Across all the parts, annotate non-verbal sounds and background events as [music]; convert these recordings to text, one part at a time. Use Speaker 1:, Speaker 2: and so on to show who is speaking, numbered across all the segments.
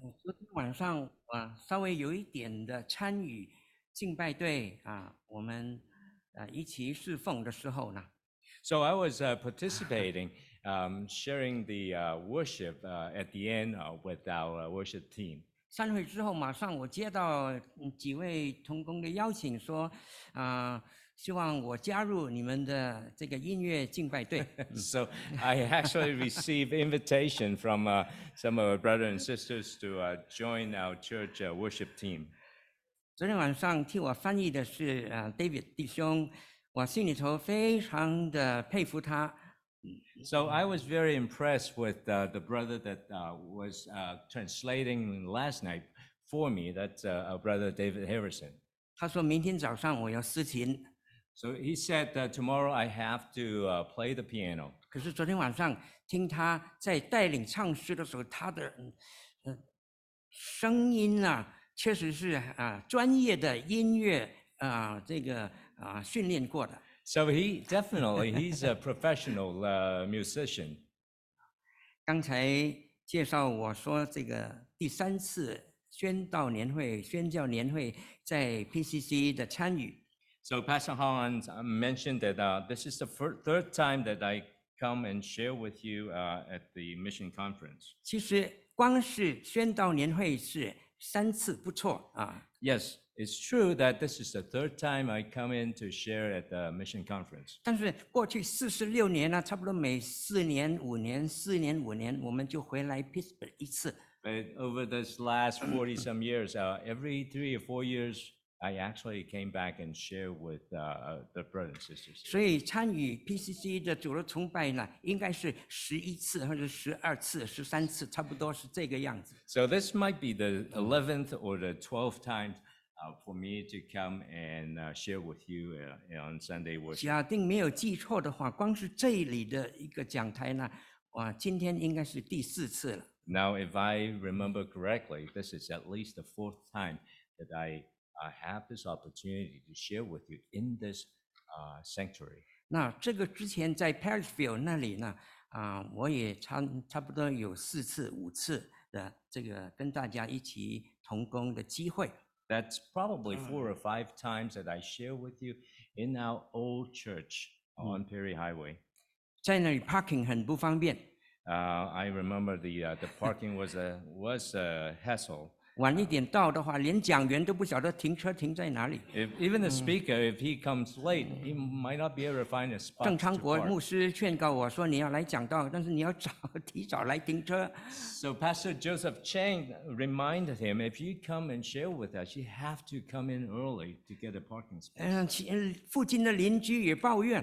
Speaker 1: 昨天晚上啊，稍微有一点的参与敬拜队啊，我们啊一起侍奉的时候呢
Speaker 2: ，So I was uh, participating, um, sharing the uh, worship uh, at the end uh, with our uh, worship team.
Speaker 1: 散会之后，马上我接到嗯几位同工的邀请，说啊，希[laughs] 望我加入你们的这个音乐敬拜队。
Speaker 2: so I actually received invitation from uh, some of our brothers and sisters to uh, join our church uh, worship team.
Speaker 1: 昨天晚上替我翻译的是啊 David 弟兄，我心里头非常的佩服他。
Speaker 2: So I was very impressed with uh, the brother that uh, was uh, translating last night for me. That's uh, our brother David Harrison.
Speaker 1: 他说明天早上我要司琴，
Speaker 2: So he said uh, tomorrow I have to uh, play the piano.
Speaker 1: 可是昨天晚上听他在带领唱诗的时候，他的声音啊，确实是啊专业的音乐啊这个啊训练过的。
Speaker 2: So he definitely he's a professional uh, musician.
Speaker 1: 刚才介绍我说这个第三次宣道年会、宣教年会在 PCC 的参与，
Speaker 2: So Pastor Hans uh, mentioned that uh, this is the fir- third time that I come and share with you uh, at the mission conference.
Speaker 1: 其实光是宣道年会是三次不错啊。
Speaker 2: Yes, it's true that this is the third time I come in to share at the mission conference.
Speaker 1: 但是过去四十六年呢，差不多每四年、五年、四年、五年，我们就回来 Pittsburgh 一次。
Speaker 2: But over this last 40 some years, uh, every three or four years, I actually came back and shared with uh, uh, the brothers and sisters.
Speaker 1: 所以参与 PCC 的主日崇拜呢，应该是十一次或者十二次、十三次，差不多是这个样子。
Speaker 2: So this might be the 11th or the 12th time uh, for me to come and uh, share with you uh, on Sunday worship.
Speaker 1: 假定没有记错的话，光是这里的一个讲台呢，哇，今天应该是第四次了。
Speaker 2: Now, if I remember correctly, this is at least the fourth time that I I have this opportunity to share with you in this uh, sanctuary.
Speaker 1: 那这个之前在 Perrysville 那里呢，啊、我也差差不多有四次、五次的这个跟大家一起同工的机会。
Speaker 2: That's probably four or five times that I share with you in our old church on Perry Highway.
Speaker 1: parking 很不方便
Speaker 2: ，Uh, I remember the uh, the parking was a was a hassle.
Speaker 1: 晚一点到的话，连讲员都不晓得停车停在哪里。
Speaker 2: If, even the speaker, if he comes late, he might not be able to find a
Speaker 1: 郑
Speaker 2: spot
Speaker 1: 郑
Speaker 2: 昌
Speaker 1: 国牧师劝告我说：“你要来讲道，但是你要早提早来停车。
Speaker 2: So Pastor Joseph Chang reminded him, if you come and share with us, you have to come in early to get a parking space.
Speaker 1: 嗯，附近的邻居也抱怨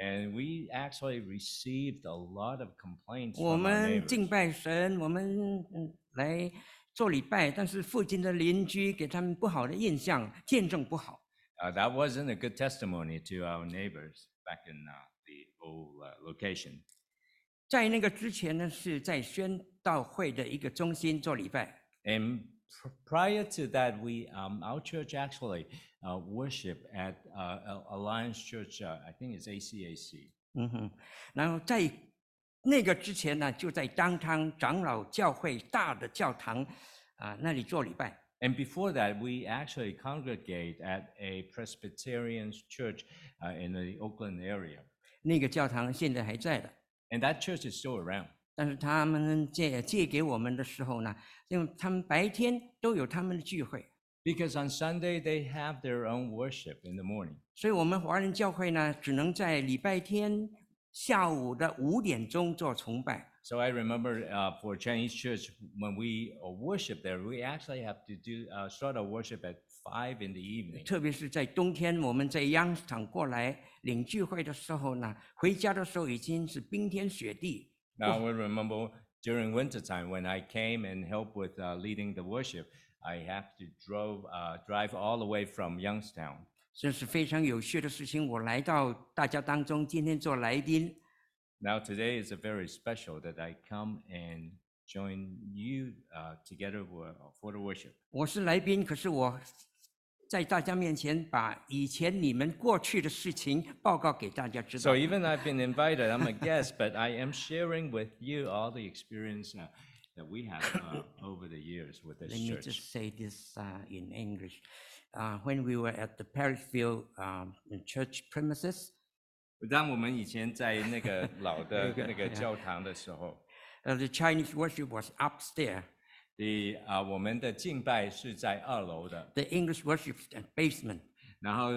Speaker 2: ，And we actually received a lot of complaints
Speaker 1: 我们敬.拜神，我们嗯来做礼拜，但是附近的邻居给他们不好的印象，见证不好。
Speaker 2: Uh, that wasn't a good testimony to our neighbors back in uh, the old uh, location.
Speaker 1: 在那个之前呢，是在宣道会的一个中心做礼拜
Speaker 2: ，And pr- prior to that, we um, our church actually uh, worship at uh, Al- Alliance Church. Uh, I think it's ACAC.
Speaker 1: 嗯哼，然后在那个之前呢，就在当汤长老教会大的教堂啊那里做礼拜。
Speaker 2: And before that, we actually congregate at a Presbyterian church uh, in the Oakland area.
Speaker 1: 那个教堂现在还在的
Speaker 2: ，And that church is still around.
Speaker 1: 但是他们借借给我们的时候呢，因为他们白天都有他们的聚会
Speaker 2: ，Because on Sunday, they have their own worship in the morning.
Speaker 1: 所以我们华人教会呢，只能在礼拜天下午的五点钟做崇拜。
Speaker 2: So I remember uh, for Chinese church, when we uh, worship there, we actually have to do uh, start our worship at 5 in the evening.
Speaker 1: 特别是在冬天，我们在央场过来领聚会的时候呢，回家的时候已经是冰天雪地。
Speaker 2: Now I remember during winter time when I came and helped with uh, leading the worship, I have to drove uh, drive all the way from Youngstown.
Speaker 1: 这是非常有趣的事情。我来到大家当中，今天做来宾
Speaker 2: ，Now today is a very special that I come and join you uh, together for, the worship.
Speaker 1: 我是来宾，可是我在大家面前把以前你们过去的事情报告给大家知道
Speaker 2: So。even I've been invited, I'm a guest, but I am sharing with you all the experience uh, that we have uh, over the years with this
Speaker 1: Let me
Speaker 2: church.
Speaker 1: just say this uh, in English. Uh, when we were at the Perrysville um, church premises.
Speaker 2: 当我们以前在那个老的 [laughs] 那个教堂的时候
Speaker 1: ，Uh, the Chinese worship was upstairs.
Speaker 2: 你啊，我们的敬拜是在二楼的
Speaker 1: ，The English worship is at basement.
Speaker 2: 然后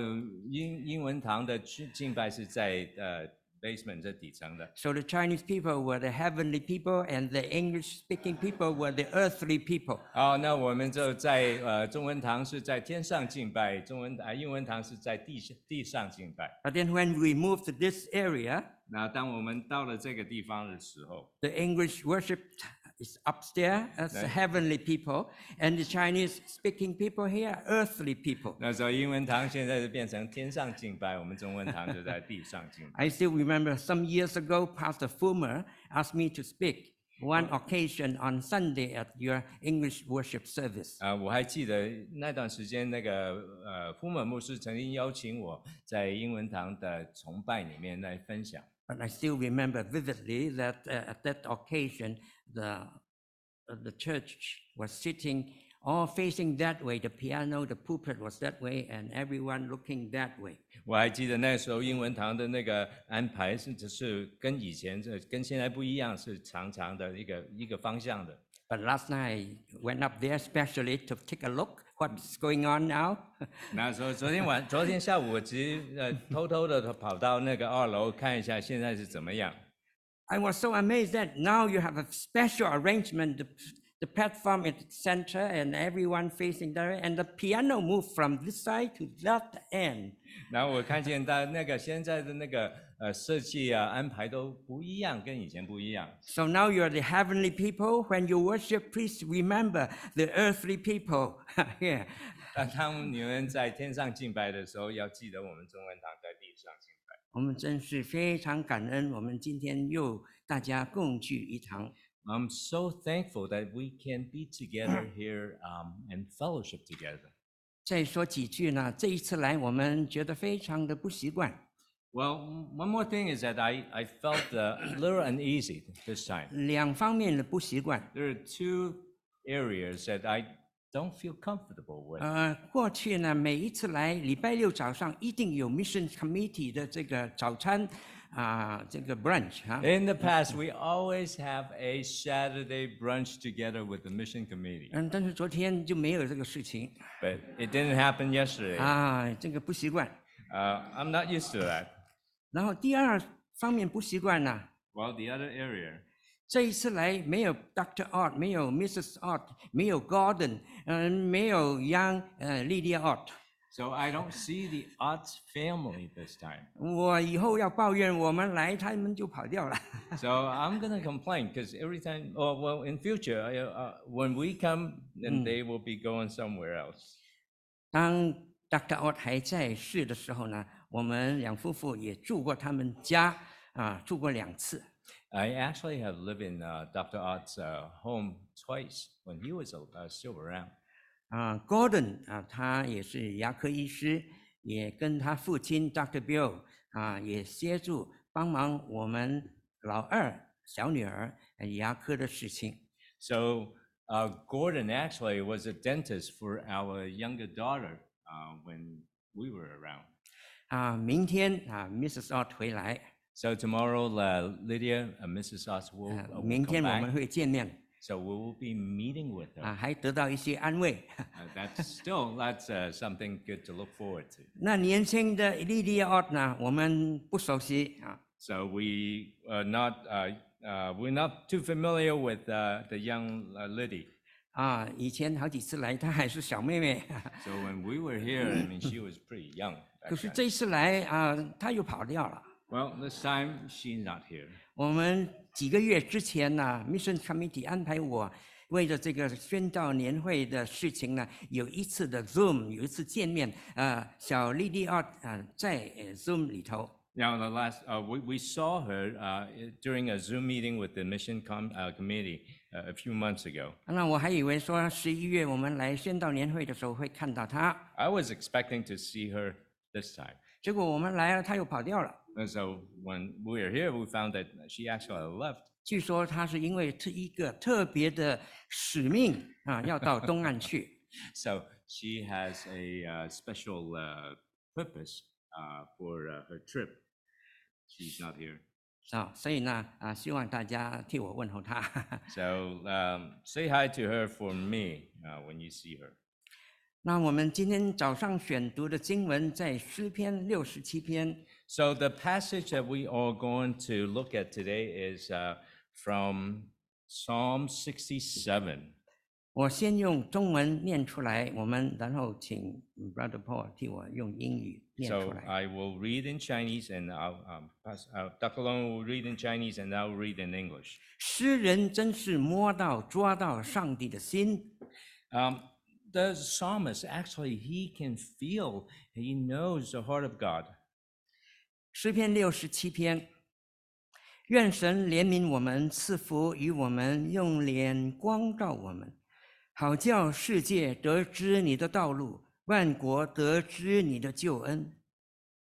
Speaker 2: 英英文堂的敬敬拜是在呃 basement 这底层的。
Speaker 1: So the Chinese people were the heavenly people, and the English-speaking people were the earthly people.
Speaker 2: 好，那我们就在呃中文堂是在天上敬拜，中文啊英文堂是在地下地上敬拜。
Speaker 1: But then when we moved to this area,
Speaker 2: 那当我们到了这个地方的时候，
Speaker 1: the English worship is upstairs as the
Speaker 2: Right.
Speaker 1: heavenly people, and the Chinese-speaking people here are earthly people. [laughs]
Speaker 2: 那时候英文堂现在就变成天上敬拜，我们中文堂就在地上敬拜。
Speaker 1: I still remember some years ago, Pastor Fulmer asked me to speak one occasion on Sunday at your English worship service.
Speaker 2: 啊、我还记得那段时间，那个呃，福本牧师曾经邀请我在英文堂的崇拜里面来分享。
Speaker 1: But I still remember vividly that uh, at that occasion, the, uh, the church was sitting all facing that way. The piano, the pulpit was that way, and everyone looking that way.
Speaker 2: 我还记得那时候英文堂的那个安排，甚至是跟以前这跟现在不一样，是长长的一个一个方向的。
Speaker 1: But last night I went up there especially to take a look what's going on now. [laughs]
Speaker 2: 那时候昨天晚昨天下午，我只呃偷偷的跑到那个二楼看一下现在是怎么样。
Speaker 1: I was so amazed that now you have a special arrangement. The, the platform at the center and everyone facing that way, and the piano moved from this side to that end.
Speaker 2: 然后我看见到那个现在的那个呃设计啊安排都不一样，跟以前不一样。
Speaker 1: So now you're the heavenly people. When you worship, please remember the earthly people [laughs] here.
Speaker 2: 当当你们在天上敬拜的时候，要记得我们中文堂在地上敬拜。
Speaker 1: 我们真是非常感恩，我们今天又大家共聚一堂。
Speaker 2: I'm so thankful that we can be together here um, and fellowship together.
Speaker 1: 再说几句呢？这一次来，我们觉得非常的不习惯。
Speaker 2: Well, one more thing is that I, I felt uh, a little uneasy this time.
Speaker 1: 两方面的不习惯。
Speaker 2: There are two areas that I don't feel comfortable with.
Speaker 1: 呃，过去呢，每一次来礼拜六早上一定有 Mission Committee 的这个早餐啊、这个 brunch 啊。
Speaker 2: In the past, we always have a Saturday brunch together with the mission committee,
Speaker 1: 嗯，但是昨天就没有这个事情
Speaker 2: but it didn't happen yesterday.
Speaker 1: 啊，这个不习惯。
Speaker 2: Uh, I'm not used to that.
Speaker 1: 然后第二方面不习惯呢，
Speaker 2: Well, the other area,
Speaker 1: 这一次来没有 Dr. Ott，没有 Mrs. Ott，没有 Gordon，嗯、没有 Young 呃 Lydia Ott。
Speaker 2: so I don't see the Otts family this time. [laughs]
Speaker 1: 我以后要抱怨我们来，他们就跑掉了。
Speaker 2: So I'm gonna complain because every time, oh, well, in future, I, uh, when we come, then they will be going somewhere else.
Speaker 1: 当 Dr. Ott 还在世的时候呢，我们两夫妇也住过他们家啊，住过两次。
Speaker 2: I actually have lived in uh, Dr. Ott's uh, home twice when he was uh, still around.
Speaker 1: 啊，Gordon 啊，他也是牙科医师，也跟他父亲 Dr. Bill 啊，也协助帮忙我们老二小女儿呃牙科的事情。
Speaker 2: So uh, Gordon actually was a dentist for our younger daughter uh, when we were around.
Speaker 1: 啊，明天啊，Mrs. Ott 回来，
Speaker 2: So tomorrow, uh, Lydia and Mrs. Oss will,
Speaker 1: 啊
Speaker 2: uh, will
Speaker 1: 明
Speaker 2: come
Speaker 1: 天我们
Speaker 2: back.
Speaker 1: 会见面
Speaker 2: So we will be meeting with her.
Speaker 1: 啊，还得到一些安慰。
Speaker 2: Uh, that's still that's uh, something good to look forward to.
Speaker 1: 那年轻的 Lydia Ott 呢，我们不熟悉啊，
Speaker 2: So we are not uh, uh, we're not too familiar with uh, the young uh, Liddy.
Speaker 1: 啊，以前好几次来，她还是小妹妹，
Speaker 2: So when we were here, I mean, she was pretty young. back
Speaker 1: 可是
Speaker 2: then.
Speaker 1: 这一次来啊，她又跑掉了。
Speaker 2: Well, this time she's not here.
Speaker 1: 我们几个月之前呢，Mission Committee 安排我为了这个宣教年会的事情呢，有一次的 Zoom，有一次见面，呃，小莉莉奥啊在呃 Zoom 里头，
Speaker 2: Now, the last uh, we, we saw her uh, during a Zoom meeting with the mission com- uh, committee uh, a few months ago.
Speaker 1: 那我还以为说十一月我们来宣道年会的时候会看到她，
Speaker 2: I was expecting to see her this time.
Speaker 1: 结果我们来了，她又跑掉了。
Speaker 2: And so when we were here, we found that she actually left.
Speaker 1: 据说他是因为特一个特别的使命啊，要到东岸去。
Speaker 2: So [laughs] [laughs] she has a uh, special uh, purpose uh, for uh, her trip. She's not here.
Speaker 1: 啊，所以呢，啊，希望大家替我问候他。
Speaker 2: So [laughs] um, say hi to her for me uh, when you see her.
Speaker 1: 那我们今天早上选读的经文在诗篇六十七篇，
Speaker 2: So the passage that we are going to look at today is uh, from Psalm 67.
Speaker 1: 我先用中文念出来，我们然后请 Brother Paul 替我用英语念出
Speaker 2: So
Speaker 1: 来。
Speaker 2: I will read in Chinese and I'll, um, pass, uh, Dr. Long will read in Chinese and I'll read in English.
Speaker 1: 诗人真是摸到抓到上帝的心，
Speaker 2: Um, the psalmist actually he can feel he knows the heart of God.
Speaker 1: 诗篇六十七篇，愿神怜悯我们，赐福与我们，用脸光照我们，好叫世界得知你的道路，万国得知你的救恩。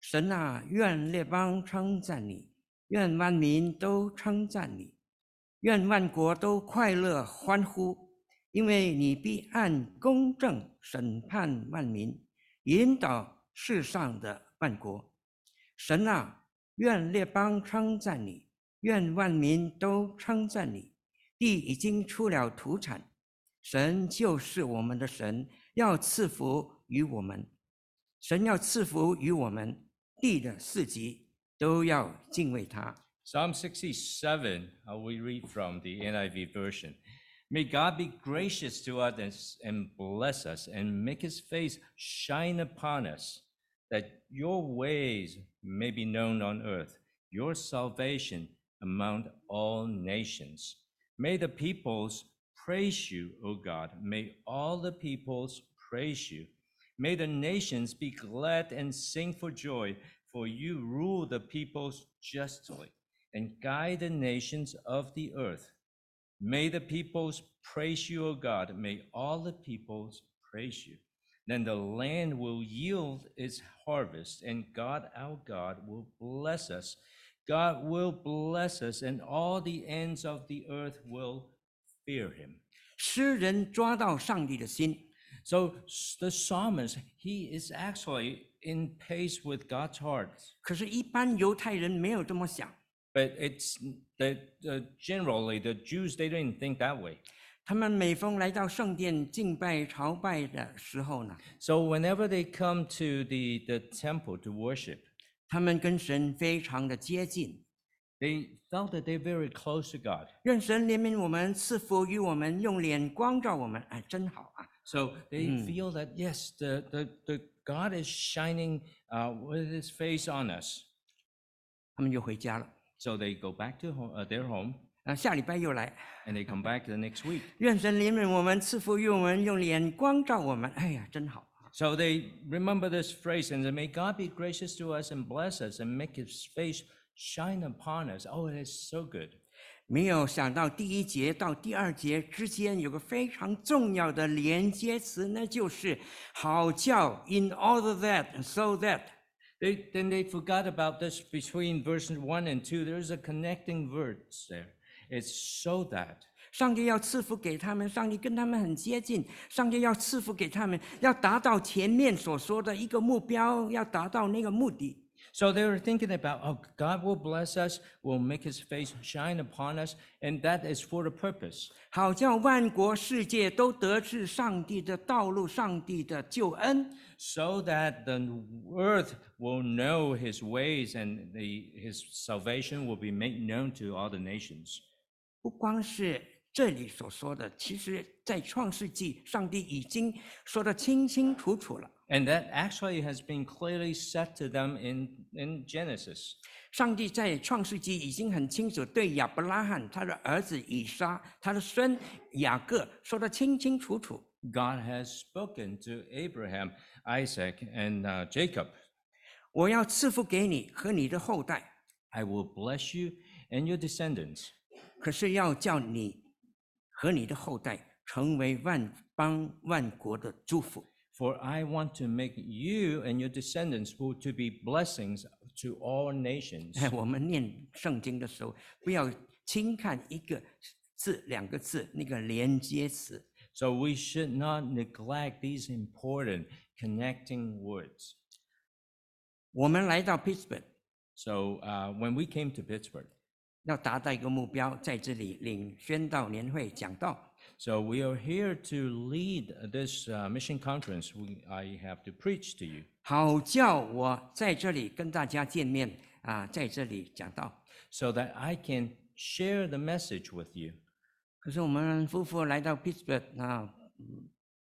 Speaker 1: 神啊，愿列邦称赞你，愿万民都称赞你，愿万国都快乐欢呼，因为你必按公正审判万民，引导世上的万国。神啊，愿列邦称赞你，愿万民都称赞你。地已经出了土产，神就是我们的神，要赐福于我们。神要赐福于我们，地的四极都要敬畏他。
Speaker 2: Psalm 67, uh, we read from the NIV version. May God be gracious to us and bless us and make his face shine upon us, that your ways may be known on earth, your salvation among all nations. May the peoples praise you, O God. May all the peoples praise you. May the nations be glad and sing for joy, for you rule the peoples justly and guide the nations of the earth. May the peoples praise you, O God. May all the peoples praise you. Then the land will yield its harvest, and God our God will bless us. God will bless us, and all the ends of the earth will fear him.
Speaker 1: 诗人抓到上帝的心，
Speaker 2: So s- the psalmist, he is actually in pace with God's heart.
Speaker 1: 可是，一般犹太人没有这么想。
Speaker 2: But it's that uh, generally the Jews they didn't think that way.
Speaker 1: 他们每逢来到圣殿敬拜朝拜的时候呢
Speaker 2: ，So whenever they come to the, the temple to worship,
Speaker 1: 他们跟神非常的接近。
Speaker 2: they felt that they're very close to God.
Speaker 1: 愿神怜悯我们，赐福于我们，用脸光照我们。哎，真好啊
Speaker 2: ！So they feel that yes, the, the, the God is shining uh, with His face on us.
Speaker 1: 他们就回家了。
Speaker 2: So they go back to home, uh, their home
Speaker 1: 啊，下礼拜又来。
Speaker 2: and they come back the next week.
Speaker 1: 愿神怜悯我们，赐福于我们，用脸光照我们。哎呀，真好啊！
Speaker 2: So they remember this phrase and say, May God be gracious to us and bless us and make His face shine upon us. Oh, it is so good.
Speaker 1: 没有想到第一节到第二节之间有个非常重要的连接词，那就是“好叫 ”，in order that so that。
Speaker 2: They, then they forgot about this between verses one and two. There's a connecting verse there. It's so that.
Speaker 1: 上帝要赐福给他们，上帝跟他们很接近，上帝要赐福给他们，要达到前面所说的一个目标，要达到那个目的。
Speaker 2: So they were thinking about, oh, God will bless us, will make his face shine upon us, and that is for the purpose.
Speaker 1: 好叫万国世界都得知上帝的道路，上帝的救恩。
Speaker 2: So that the earth will know his ways and the, his salvation will be made known to all the nations.
Speaker 1: 不光是这里所说的，其实在创世纪，上帝已经说得清清楚楚了。
Speaker 2: And that actually has been clearly said to them in, in Genesis.
Speaker 1: 上帝在创世纪已经很清楚对亚伯拉罕、他的儿子以撒、他的孙雅各说得清清楚楚。
Speaker 2: God has spoken to Abraham, Isaac, and uh, Jacob.
Speaker 1: 我要赐福给你和你的后代，
Speaker 2: I will bless you and your descendants.
Speaker 1: 可是要叫你和你的后代成为万邦万国的祝福。
Speaker 2: For I want to make you and your descendants who to be blessings to all nations.
Speaker 1: 哎，我们念圣经的时候，不要 轻看一个字、两个字那个连接词。
Speaker 2: So we [laughs] should not neglect these important connecting words.
Speaker 1: 我们来到 Pittsburgh，
Speaker 2: So uh, when we came to Pittsburgh,
Speaker 1: 要达到一个目标，在这里领宣道年会讲道。
Speaker 2: so we are here to lead this uh, mission conference. We, I have to preach to you.
Speaker 1: 好叫我在这里跟大家见面啊，在这里讲道。
Speaker 2: so that I can share the message with you.
Speaker 1: 可是我们夫妇来到 Pittsburgh 啊嗯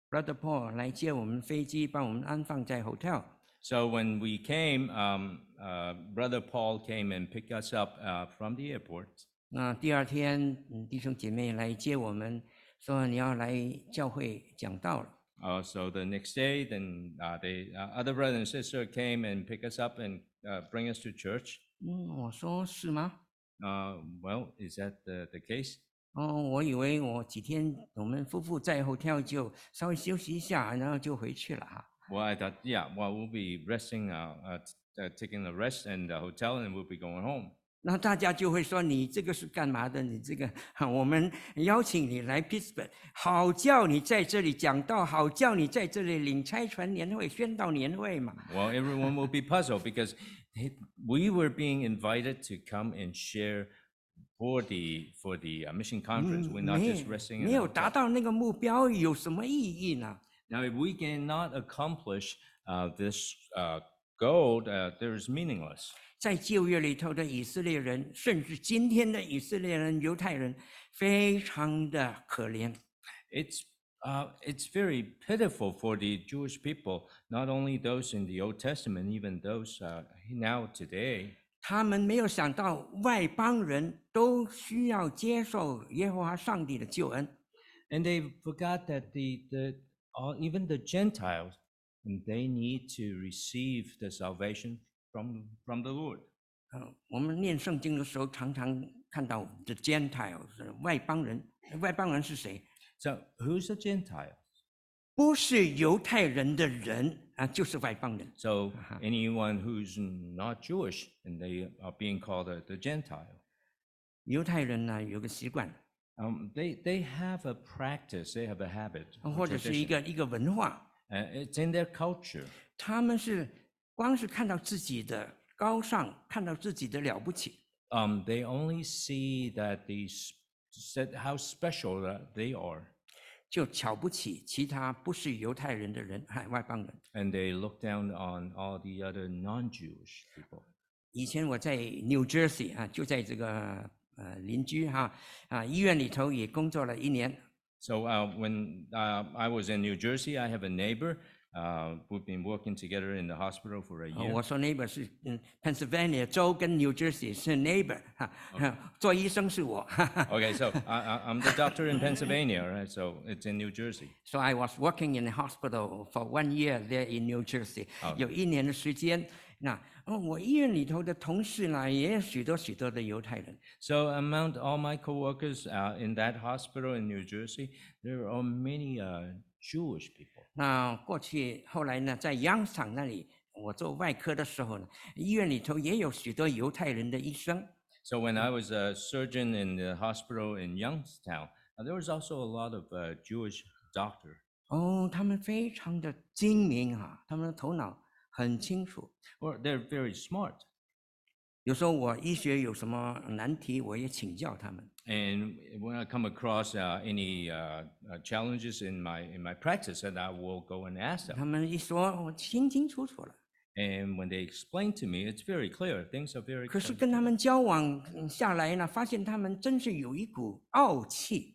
Speaker 1: ，Brother Paul 来接我们飞机，帮我们安放在 hotel。
Speaker 2: So when we came, um, uh, Brother Paul came and picked us up uh, from the airport.
Speaker 1: 那第二天，嗯弟兄姐妹来接我们，说你要来教会讲道了。
Speaker 2: Uh, so the next day, then uh, the uh, other brother and sister came and pick us up and uh, bring us to church.
Speaker 1: 嗯，我说是吗？
Speaker 2: Uh, well, is that the, the case?
Speaker 1: 哦，我以为我几天我们夫妇在 hotel 就稍微休息一下，然后就回去了哈。
Speaker 2: Well, I thought, yeah, well, we'll be resting, uh, uh, t- uh, taking a rest in the hotel, and we'll be going home.
Speaker 1: 那大家就会说你这个是干嘛的？你这个，我们邀请你来 [laughs] Pittsburgh，好叫你在这里讲道，好叫你在这里领差传年会、宣道年会嘛。
Speaker 2: Well, everyone will be puzzled because they- we were being invited to come and share for the for the uh, mission conference. We're not
Speaker 1: 没
Speaker 2: just resting. in
Speaker 1: 没
Speaker 2: the
Speaker 1: 有达
Speaker 2: hotel.
Speaker 1: 到那个目标，有什么意义呢？
Speaker 2: Now, if we cannot accomplish uh, this uh, goal, uh, there's meaningless.
Speaker 1: 在旧约里头的以色列人，甚至今天的以色列人、犹太人，非常的可怜。
Speaker 2: It's uh, it's very pitiful for the Jewish people, not only those in the Old Testament, even those uh, now today.
Speaker 1: 他们没有想到外邦人都需要接受耶和华上帝的救恩，
Speaker 2: And they forgot that the, the all, even the Gentiles, and they need to receive the salvation from, from the Lord.
Speaker 1: 呃，我们念圣经的时候，常常看到 the Gentiles 外邦人，外邦人是谁？
Speaker 2: So who's a Gentile?
Speaker 1: 不是犹太人的人啊，就是外邦人。
Speaker 2: So anyone who's not Jewish, and they are being called a, the Gentile.
Speaker 1: 犹太人呢有个习惯，
Speaker 2: Um, they, they have a practice, they have a habit, a
Speaker 1: 或者是一
Speaker 2: tradition,
Speaker 1: 个一个文化，
Speaker 2: uh, it's in their culture.
Speaker 1: 他们是光是看到自己的高尚，看到自己的了不起
Speaker 2: ，Um, they only see that these said how special that they are,
Speaker 1: 就瞧不起其他不是犹太人的人，海外邦人。
Speaker 2: and they look down on all the other non-Jewish people.
Speaker 1: 以前我在 New Jersey 啊，就在这个呃邻居哈啊医院里头也工作了一年。
Speaker 2: So uh, when uh, I was in New Jersey, I have a neighbor. Uh, we've been working together in the hospital for a
Speaker 1: 呃
Speaker 2: year.
Speaker 1: 我说 neighbor 是嗯 Pennsylvania 州跟 New Jersey 是 neighbor 哈、做医生是我哈哈 [laughs] [laughs]
Speaker 2: Okay, so I, I, I'm the doctor in Pennsylvania, right? So it's in New Jersey.
Speaker 1: So I was working in the hospital for one year there in New Jersey，、有一年的时间。那哦，我医院里头的同事呢，也有许多许多的犹太人。
Speaker 2: So among all my coworkers uh, in that hospital in New Jersey, there are many uh, Jewish people.
Speaker 1: 那过去后来呢，在 Youngstown 那里，我做外科的时候呢，医院里头也有许多犹太人的医生。
Speaker 2: So when I was a surgeon in the hospital in Youngstown, uh, there was also a lot of uh, Jewish doctor.
Speaker 1: 哦，他们非常的精明啊，他们的头脑很清楚。
Speaker 2: Or they're very smart.
Speaker 1: 有时候我医学有什么难题，我也请教他们。
Speaker 2: And when I come across uh, any uh, uh, challenges in my in my practice, and I will go and ask them.
Speaker 1: 他们一说，我清清楚楚了。
Speaker 2: And when they explain to me, it's very clear. Things are very
Speaker 1: 可是.跟他们交往嗯下来呢，发现他们真是有一股傲气。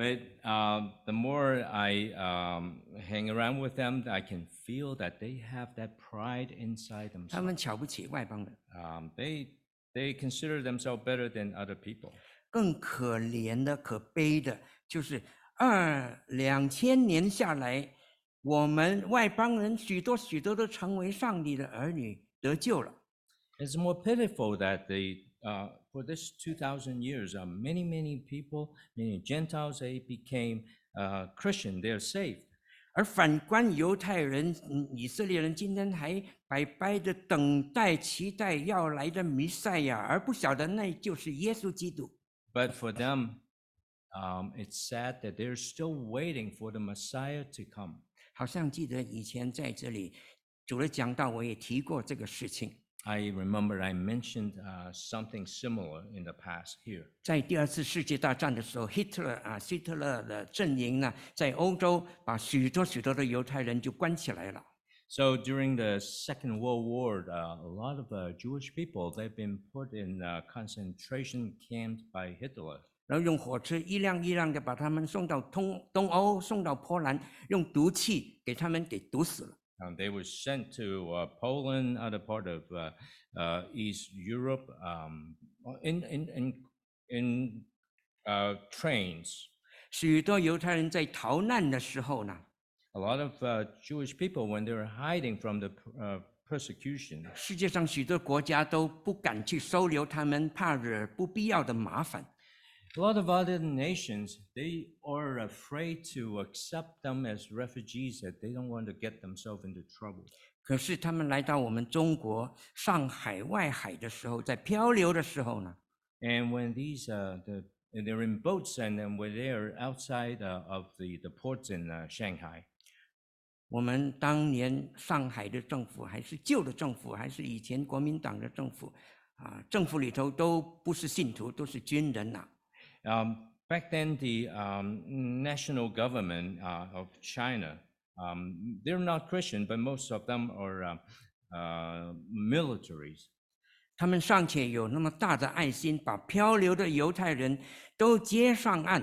Speaker 2: But um, the more I um, hang around with them, I can feel that they have that pride inside
Speaker 1: 他
Speaker 2: themselves.
Speaker 1: 们瞧不起外邦人。
Speaker 2: Um, they they consider themselves better than other people.
Speaker 1: 更可怜的、可悲的，就是二两千年下来，我们外邦人许多许多都成为上帝的儿女，得救了。
Speaker 2: It's more pitiful that they, uh, for this 2,000 years, uh, many, many people, many Gentiles, they became uh, Christian, they're saved.
Speaker 1: 而反观犹太人、嗯以色列人，今天还白白的等待、期待要来的弥赛亚，而不晓得那就是耶稣基督。
Speaker 2: But for them, um, it's sad that they're still waiting for the Messiah to come.
Speaker 1: 好像记得以前在这里主的讲道，我也提过这个事情。
Speaker 2: I remember I mentioned uh, something similar in the past here.
Speaker 1: 在第二次世界大战的时候，希特勒啊，希特勒的阵营呢，在欧洲把许多许多的犹太人就关起来了。
Speaker 2: So during the Second World War, uh, a lot of uh, Jewish people they've been put in uh, concentration camps by Hitler.
Speaker 1: 然后用火车一辆一辆的把他们送到东东欧，送到波兰，用毒气给他们给毒死了。
Speaker 2: Um, they were sent to uh, Poland, other part of uh, uh, East Europe, um, in in in in uh, trains.
Speaker 1: 许多犹太人在逃难的时候呢，
Speaker 2: A lot of uh, Jewish people, when they were hiding from the uh, persecution,
Speaker 1: 世界上许多国家都不敢去收留他们，怕惹不必要的麻烦。
Speaker 2: a lot of other nations they are afraid to accept them as refugees that they don't want to get themselves into trouble.
Speaker 1: 可是他们来到我们中国上海外海的时候，在漂流的时候呢，
Speaker 2: And when these uh, the and they're in boats and then when they're outside uh, of the, the ports in uh, Shanghai,
Speaker 1: 我们当年上海的政府还是旧的政府，还是以前国民党的政府，啊，政府里头都不是信徒，都是军人呐、
Speaker 2: Um, back then, the um, national government uh, of China, um, they're not Christian, but most of them are uh, uh, militaries.
Speaker 1: 他们尚且有那么大的爱心，把漂流的犹太人都接上岸，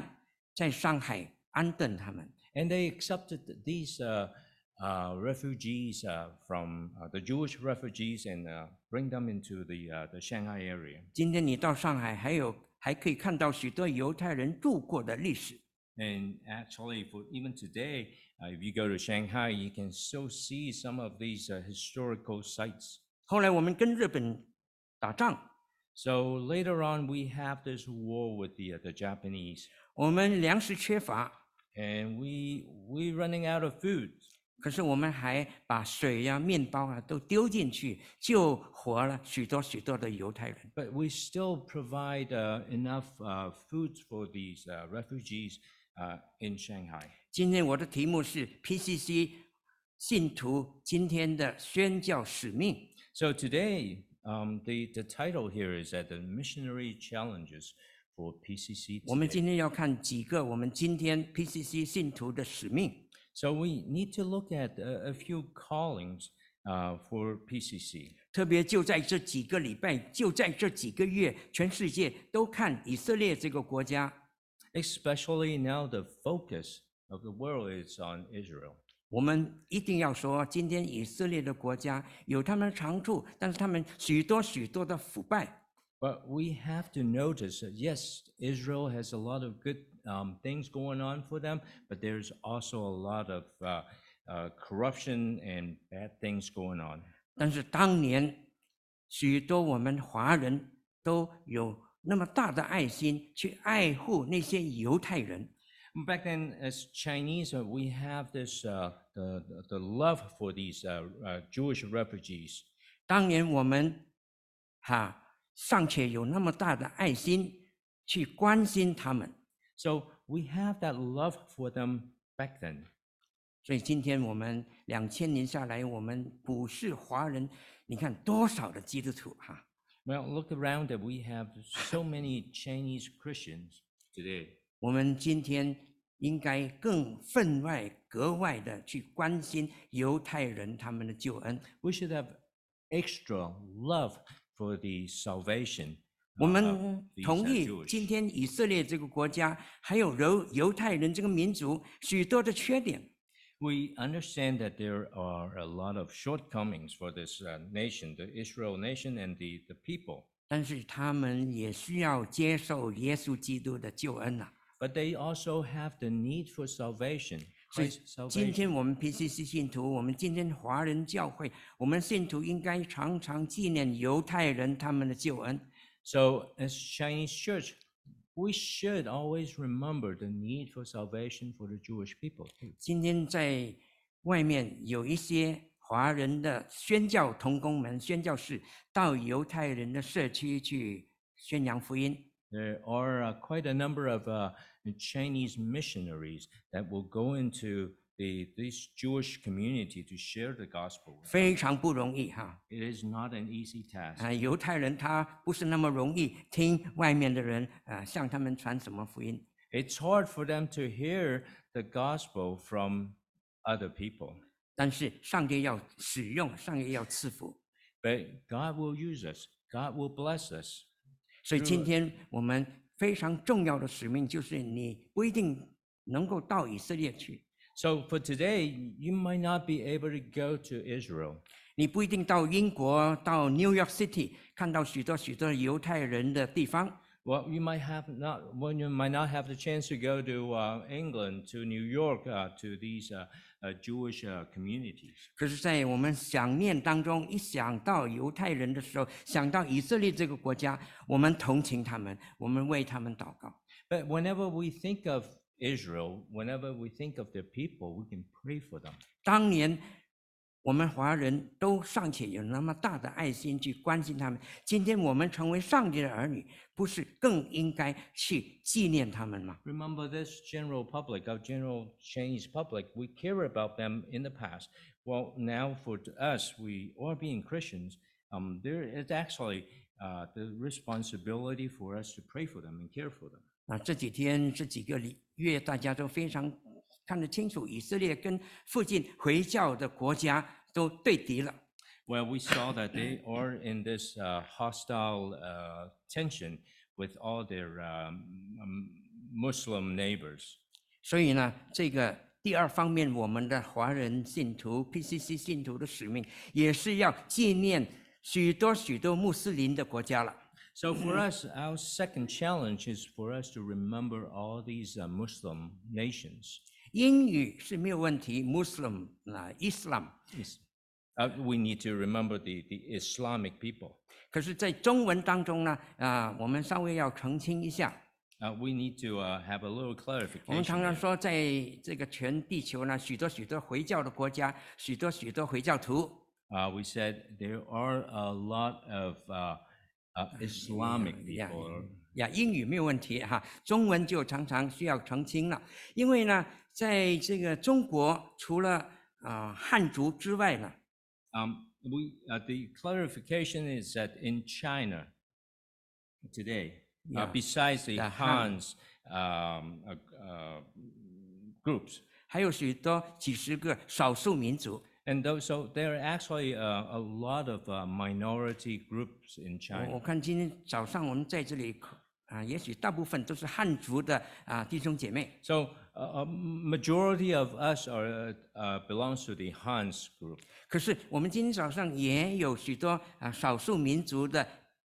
Speaker 1: 在上海安顿他们。
Speaker 2: And they accepted these uh, uh, refugees uh, from uh, the Jewish refugees and uh, bring them into the, uh, the Shanghai area.
Speaker 1: 今天你到上海，还有 还可以看到许多犹太人住过的历史。
Speaker 2: And actually, for even today, uh, if you go to Shanghai, you can still see some of these uh, historical sites.
Speaker 1: 后来我们跟日本打仗，
Speaker 2: So later on, we have this war with the, uh, the Japanese,
Speaker 1: 我们粮食缺乏，
Speaker 2: and we we running out of food.
Speaker 1: 可是我们还把水呀、面包啊都丢进去，救活了许多许多的犹太人。
Speaker 2: But we still provide uh, enough uh, foods for these uh, refugees uh, in Shanghai.
Speaker 1: 今天我的题目是 PCC 信徒今天的宣教使命。
Speaker 2: So today, um, the, the title here is that the missionary challenges for PCC
Speaker 1: 我们今天要看几个我们今天 PCC 信徒的使命。
Speaker 2: So we need to look at a, a few callings uh, for PCC.
Speaker 1: 特别就在这几个礼拜，就在这几个月，全世界都看以色列这个国家。
Speaker 2: Especially now, the focus of the world is on Israel.
Speaker 1: 我们一定要说，今天以色列的国家有他们的长处，但是他们许多许多的腐败。
Speaker 2: But we have to notice that yes, Israel has a lot of good um, things going on for them, but there's also a lot of uh, uh, corruption and bad things going on.
Speaker 1: 但是当年许多我们华人都有那么大的爱心去爱护那些犹太人。
Speaker 2: Back then, as Chinese, uh, we have this uh, the, the the love for these uh, uh, Jewish refugees.
Speaker 1: 当年我们哈尚且有那么大的爱心去关心他们，
Speaker 2: So we have that love for them back then.
Speaker 1: 所以今天我们两千年下来，我们普世华人，你看多少的基督徒哈。
Speaker 2: Well, look around that we have so many Chinese Christians today.
Speaker 1: 我们今天应该更分外、格外的去关心犹太人他们的救恩。
Speaker 2: We should have extra love for the salvation.
Speaker 1: 我
Speaker 2: uh,
Speaker 1: 们同
Speaker 2: uh,
Speaker 1: 意，今天以色列这个国家，还有犹犹太人这个民族许多的缺点
Speaker 2: ，We understand that there are a lot of shortcomings for this uh, nation, the Israel nation and the, the people.
Speaker 1: 但是他们也需要接受耶稣基督的救恩呐、
Speaker 2: But they also have the need for salvation.
Speaker 1: 所以今天我们 PCC 信徒，我们今天华人教会，我们信徒应该常常纪念犹太人他们的救恩。
Speaker 2: So as Chinese church, we should always remember the need for salvation for the Jewish people. too.
Speaker 1: 今天在外面有一些华人的宣教童工们、宣教士到犹太人的社区去宣扬福音。
Speaker 2: There are uh, quite a number of uh, Chinese missionaries that will go into the, this Jewish community to share the gospel. with
Speaker 1: 非常不容易哈
Speaker 2: It is not an easy task.
Speaker 1: 啊！犹太人他不是那么容易听外面的人啊向他们传什么福音，
Speaker 2: It's hard for them to hear the gospel from other people.
Speaker 1: 但是上帝要使用，上帝要赐福。
Speaker 2: But God will use us. God will bless us.
Speaker 1: 所以今天我们非常重要的使命就是，你不一定能够到以色列去，
Speaker 2: So for today, you might not be able to go to Israel.
Speaker 1: 你不一定到英国、到 New York City 看到许多许多犹太人的地方，
Speaker 2: Well, you might have not. Well, you might not have the chance to go to uh, England, to New York, uh, to these uh, uh, Jewish uh, communities.
Speaker 1: 可是，在我们想念当中，一想到犹太人的时候，想到以色列这个国家，我们同情他们，我们为他们祷告。
Speaker 2: But whenever we think of Israel, whenever we think of their people, we can pray for them.
Speaker 1: 当年我们华人都尚且有那么大的爱心去关心他们，今天我们成为上帝的儿女，不是更应该去纪念他们吗？
Speaker 2: Remember this general public, our general Chinese public, we care about them in the past. Well, now for t- us, we are being Christians, um, there is actually uh, the responsibility for us to pray for them and care for them.
Speaker 1: 啊，这几天这几个礼 月，大家都非常看得清楚，以色列跟附近回教的国家都对敌了。
Speaker 2: Well, we saw that they are in this uh, hostile uh, tension with all their um, um, Muslim neighbors.
Speaker 1: 所以呢，这个第二方面，我们的华人信徒 PCC 信徒的使命，也是要纪念许多许多穆斯林的国家了。
Speaker 2: So for us, our second challenge is for us to remember all these uh, Muslim nations.
Speaker 1: 英语是没有问题，Muslim 啊，Islam。
Speaker 2: Is- uh, we need to remember the, the Islamic people.
Speaker 1: 可是，在中文当中呢，啊，我们稍微要澄清一下。
Speaker 2: Uh, we need to uh, have a little
Speaker 1: 我们
Speaker 2: clarification.
Speaker 1: 常常
Speaker 2: here.
Speaker 1: 说，在这个全地球呢，许多许多回教的国家，许多许多回教徒。
Speaker 2: Uh, we said there are a lot of uh, uh, Islamic
Speaker 1: 呀
Speaker 2: people.
Speaker 1: 呀，英语没有问题哈，中文就常常需要澄清了。因为呢，在这个中国，除了啊、汉族之外呢
Speaker 2: ，Um, we, uh, the clarification is that in China today, uh,
Speaker 1: Yeah,
Speaker 2: besides the
Speaker 1: the Han.
Speaker 2: Hans um, uh, uh, groups,
Speaker 1: 还有许多几十个少数民族。
Speaker 2: and those, so there are actually uh, a lot of uh, minority groups in
Speaker 1: 我
Speaker 2: China.
Speaker 1: 我看今天早上我们在这里啊，也许大部分都是汉族的啊弟兄姐妹。
Speaker 2: So uh, a majority of us are uh, uh, belongs to the Hans group.
Speaker 1: 可是我们今天早上也有许多啊少数民族的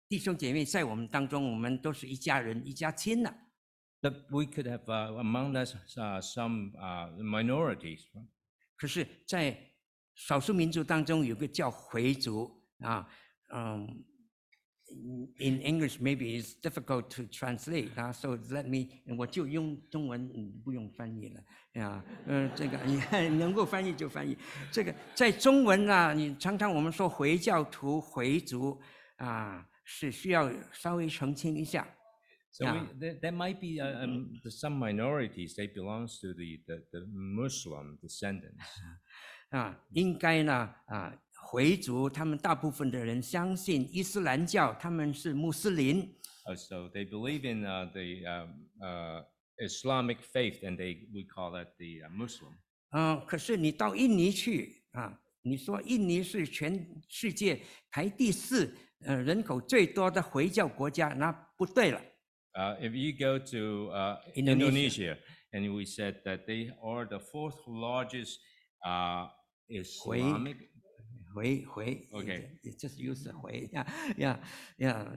Speaker 1: 弟兄姐妹在我们当中，我们都是一家人、一家亲的。
Speaker 2: That we could have uh, among us uh, some uh, minorities. right?
Speaker 1: 可是，在 少数民族当中有个叫回族啊，嗯，in English maybe it's difficult to translate 啊，so let me 我就用中文，嗯，不用翻译了呀，嗯，这个你看能够翻译就翻译。这个在中文啊，你常常我们说回教徒、回族啊，是需要稍微澄清一下。
Speaker 2: So
Speaker 1: Yeah.
Speaker 2: we, there, there might be uh, um, some minorities. They belongs to the, the, the Muslim descendants.
Speaker 1: 啊，应该呢啊，回族他们大部分的人相信伊斯兰教，他们是穆斯林
Speaker 2: Uh, so they believe in uh, the um, uh, Islamic faith, and they we call that the uh, Muslim.
Speaker 1: 嗯、可是你到印尼去啊，你说印尼是全世界排第四，呃，人口最多的回教国家，那不对了。
Speaker 2: Uh, if you go to uh,
Speaker 1: Indonesia.
Speaker 2: Indonesia. and we said that they are the fourth largest uh, Islamic
Speaker 1: 回回
Speaker 2: OK
Speaker 1: just use the 回呀呀呀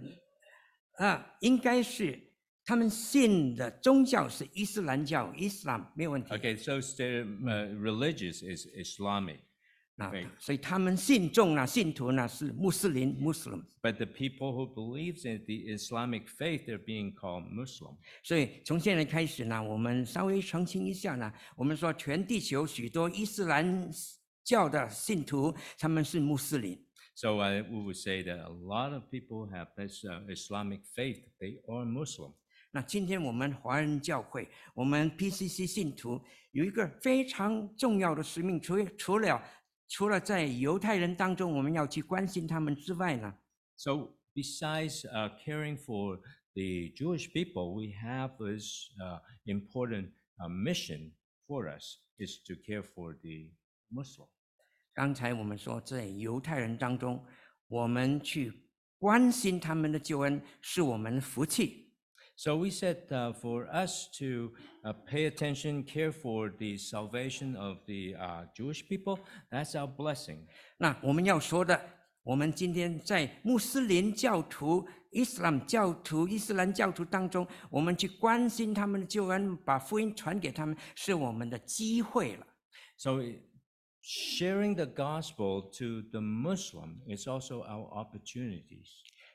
Speaker 1: 啊，应该是他们信的宗教是伊斯兰教，伊斯兰没有问题。
Speaker 2: Okay, so their uh, religious is Islamic.
Speaker 1: 啊所以他们信众呢、信徒呢是穆斯林 （Muslim）。
Speaker 2: But the people who believes in the Islamic faith, they're being called Muslim.
Speaker 1: 所以从现在开始呢，我们稍微澄清一下呢，我们说全地球许多伊斯兰教的信徒他们是穆斯林，
Speaker 2: So uh, we would say that a lot of people have this uh, Islamic faith. They are Muslim.
Speaker 1: 那今天我们华人教会，我们 PCC 信徒有一个非常重要的使命，除除了除了在犹太人当中我们要去关心他们之外呢，
Speaker 2: So besides uh, caring for the Jewish people, we have this uh, important uh, mission for us is to care for the Muslim.
Speaker 1: 刚才我们说在犹太人当中，我们去关心他们的救恩是我们的福气。
Speaker 2: So we said uh, for us to uh, pay attention, care for the salvation of the uh, Jewish people, that's our blessing.
Speaker 1: 那我们要说的，我们今天在穆斯林教徒、伊斯兰教徒、伊斯兰教徒当中，我们去关心他们的救恩，把福音传给他们，是我们的机会了。
Speaker 2: So sharing the gospel to the Muslim is also our opportunities.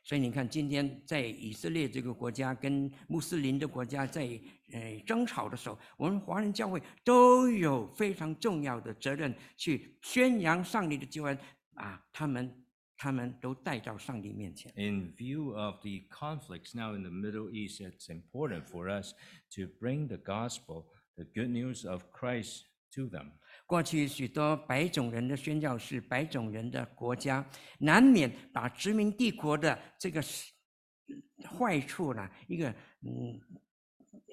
Speaker 1: 所以你看，今天在以色列这个国家跟穆斯林的国家在呃争吵的时候，我们华人教会都有非常重要的责任去宣扬上帝的救恩啊，他们他们都带到上帝面前。
Speaker 2: In view of the conflicts now in the Middle East, it's important for us to bring the gospel, the good news of Christ to them.
Speaker 1: 过去许多白种人的宣教士、白种人的国家，难免把殖民帝国的这个是坏处呢，一个嗯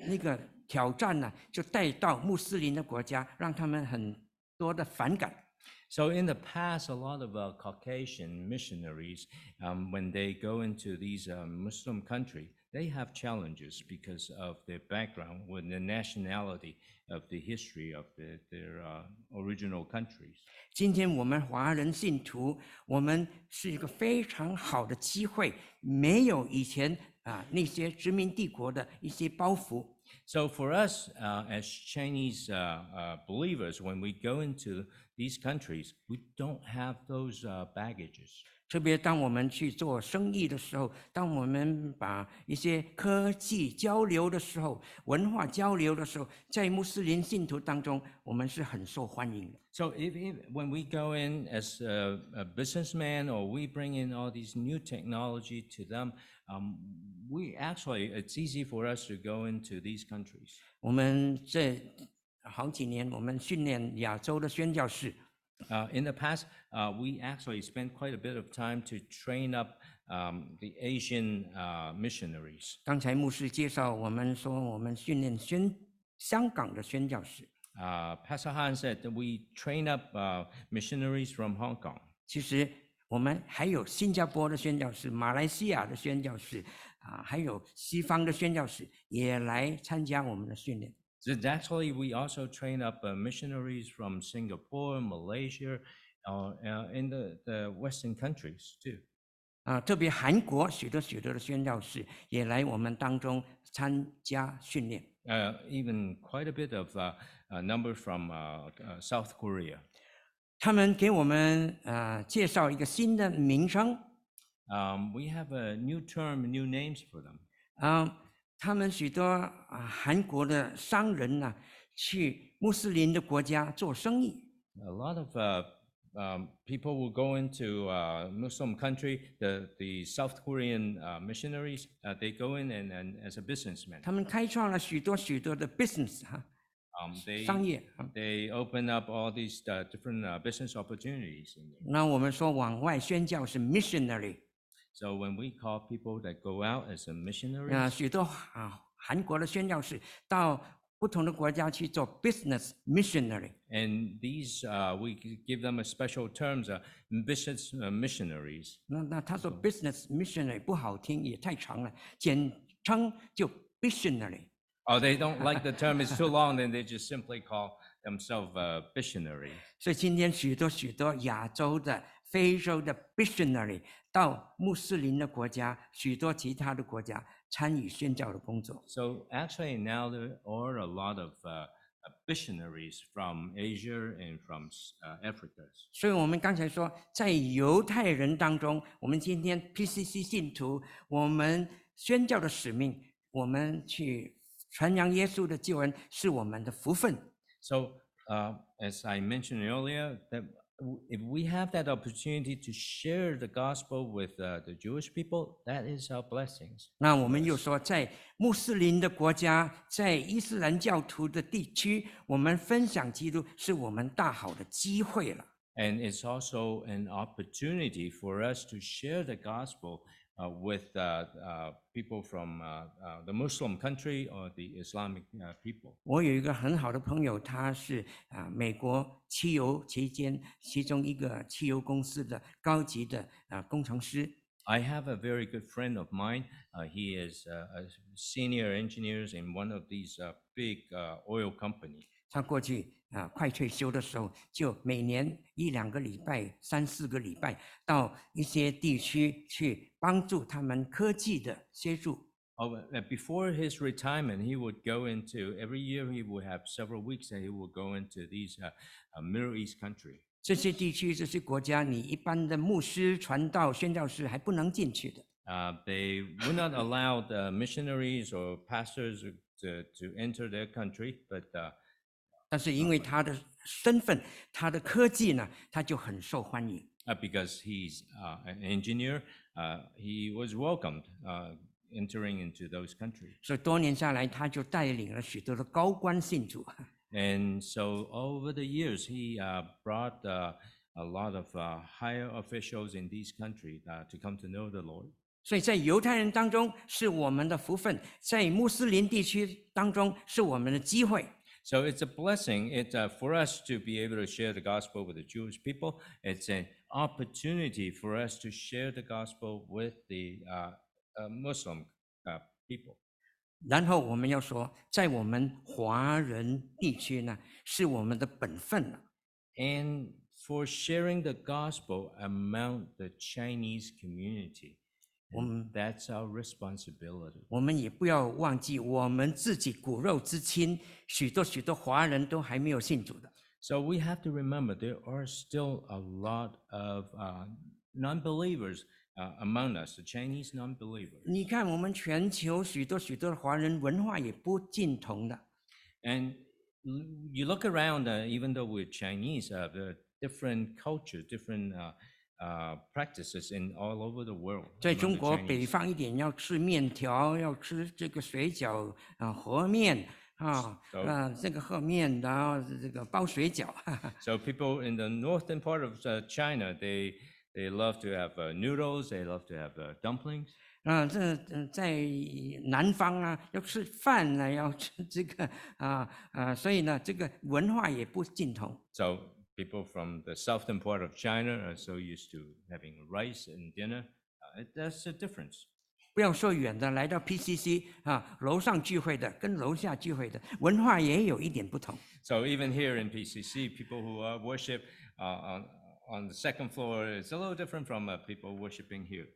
Speaker 1: 那个挑战呢，就带到穆斯林的国家，让他们很多的反感。
Speaker 2: So in the past, a lot of uh, Caucasian missionaries, um, when they go into these uh, Muslim country, they have challenges because of their background with the nationality of the history of the, their uh, original countries.
Speaker 1: 今天我们华人信徒，我们是一个非常好的机会，没有以前啊那些殖民帝国的一些包袱。
Speaker 2: So for us uh, as Chinese uh, uh, believers, when we go into these countries, we don't have those uh, baggages.
Speaker 1: 特别当我们去做生意的时候，当我们把一些科技交流的时候、文化交流的时候，在穆斯林信徒当中，我们是很受欢迎的。
Speaker 2: So if, if when we go in as a, a businessman or we bring in all these new technology to them, um, we actually it's easy for us to go into these countries.
Speaker 1: 我们这好几年，我们训练亚洲的宣教士，
Speaker 2: Uh, in the past, uh, we actually spent quite a bit of time to train up um, the Asian uh, missionaries.
Speaker 1: 刚才牧师介绍，我们说我们训练宣香港的宣教士。
Speaker 2: Uh, Pastor Han said that we train up uh, missionaries from Hong Kong.
Speaker 1: 其实我们还有新加坡的宣教士、马来西亚的宣教士啊，还有西方的宣教士也来参加我们的训练。
Speaker 2: So actually, we also train up uh, missionaries from Singapore, Malaysia, uh, uh, in the, the Western countries too.
Speaker 1: 啊，特别韩国许多许多的宣教士也来我们当中参加训练。
Speaker 2: Uh, even quite a bit of uh, a number from uh, uh, South Korea.
Speaker 1: 他们给我们呃介绍一个新的名称
Speaker 2: Um, we have a new term, new names for them.
Speaker 1: 啊， 他们许多啊韩国的商人呢、去穆斯林的国家做生意。
Speaker 2: A lot of uh, um, people will go into uh, Muslim country. The the South Korean uh, missionaries uh, they go in and, and as a businessman.
Speaker 1: 他们开创了许多许多的 business 哈、
Speaker 2: Um, they
Speaker 1: 商业啊。
Speaker 2: they open up all these uh, different uh, business opportunities.
Speaker 1: 那我们说往外宣教是 missionary，
Speaker 2: So when we call people that go out as a missionary,
Speaker 1: 啊，许多啊韩国的宣教士到不同的国家去做 business missionary。
Speaker 2: and these uh, we g- give them a special terms, uh, business uh, missionaries.
Speaker 1: 那那他说 business missionary 不好听，也太长了，简称就 missionary。
Speaker 2: Oh, they don't like the term; it's too long. Then they just simply call themselves a missionary.
Speaker 1: 所以今天许多许多亚洲的、非洲的 missionary 到穆斯林的国家，许多其他的国家参与宣教的工作。
Speaker 2: So actually, now there are a lot of uh, uh, missionaries from Asia and from uh, Africa.
Speaker 1: 所以我们刚才说，在犹太人当中，我们今天 PCC 信徒，我们宣教的使命，我们去传扬耶稣的救恩，是我们的福分。
Speaker 2: So, uh, as I mentioned earlier, that if we have that opportunity to share the gospel with uh, the Jewish people, that is our blessings.
Speaker 1: 那我们又说，在穆斯林的国家，在伊斯兰教徒的地区，我们分享基督是我们大好的机会了。
Speaker 2: And it's also an opportunity for us to share the gospel uh, with uh, uh, people from uh, uh, the Muslim country or the Islamic uh, people.
Speaker 1: 我有一个很好的朋友，他是啊美国汽油期间其中一个汽油公司的高级的啊工程师。
Speaker 2: I have a very good friend of mine. Uh, he is uh, a senior engineer in one of these uh, big uh, oil company.
Speaker 1: 他过去啊快退休的时候，就每年一两个礼拜、三四个礼拜，到一些地区去帮助他们科技的协助。
Speaker 2: Oh, uh, before his retirement, he would go into every year. He would have several weeks that he would go into these uh, uh, Middle East country.
Speaker 1: 这些地区、这些国家，你一般的牧师、传道、宣教士还不能进去的。
Speaker 2: Uh, they would not allow the missionaries or pastors to, to enter their country, but uh,
Speaker 1: 但是因为他的身份、他的科技呢，他就很受欢迎。
Speaker 2: uh, because he's uh, an engineer, uh, he was welcomed uh, entering into those countries.
Speaker 1: 所以多年下来，他就带领了许多的高官信主。
Speaker 2: And so over the years, he uh, brought uh, a lot of uh, higher officials in these countries uh, to come to know the Lord.
Speaker 1: 所以在犹太人当中是我们的福分，在穆斯林地区当中是我们的机会。
Speaker 2: So it's a blessing it, uh, for us to be able to share the gospel with the Jewish people. It's an opportunity for us to share the gospel with the uh, uh, Muslim uh, people.
Speaker 1: 然后我们要说，在我们华人地区呢，是我们的本分了。
Speaker 2: And for sharing the gospel among the Chinese community. And that's our responsibility.
Speaker 1: 我们也不要忘记，我们自己骨肉之亲，许多许多华人都还没有信主的。
Speaker 2: So we have to remember there are still a lot of uh, non believers uh, among us, the Chinese non believers.
Speaker 1: 你看，我们全球许多许多的华人文化也不尽同的。
Speaker 2: And l- you look around, uh, even though we're Chinese, uh, there are different cultures, different uh, uh, practices in all over the world.
Speaker 1: 在
Speaker 2: among
Speaker 1: 中
Speaker 2: the
Speaker 1: 国北
Speaker 2: Chinese.
Speaker 1: 方一点，要吃面条，要吃这个水饺啊，和面啊，
Speaker 2: 熟
Speaker 1: 啊，这个和面，然后这个包水饺。哈哈
Speaker 2: So people in the northern part of uh, China, they they love to have uh, noodles, they love to have uh, dumplings.
Speaker 1: 啊，这嗯，在南方啊，要吃饭呢，要吃这个啊啊，所以呢，这个文化也不尽同。
Speaker 2: So people from the southern part of China are so used to having rice and dinner. Uh, it- that's a difference.
Speaker 1: 不要说远的，来到 PCC 啊，楼上聚会的跟楼下聚会的文化也有一点不同。
Speaker 2: So even here in PCC, people who uh, worship uh, on, on the second floor is a little different from uh, people worshiping here.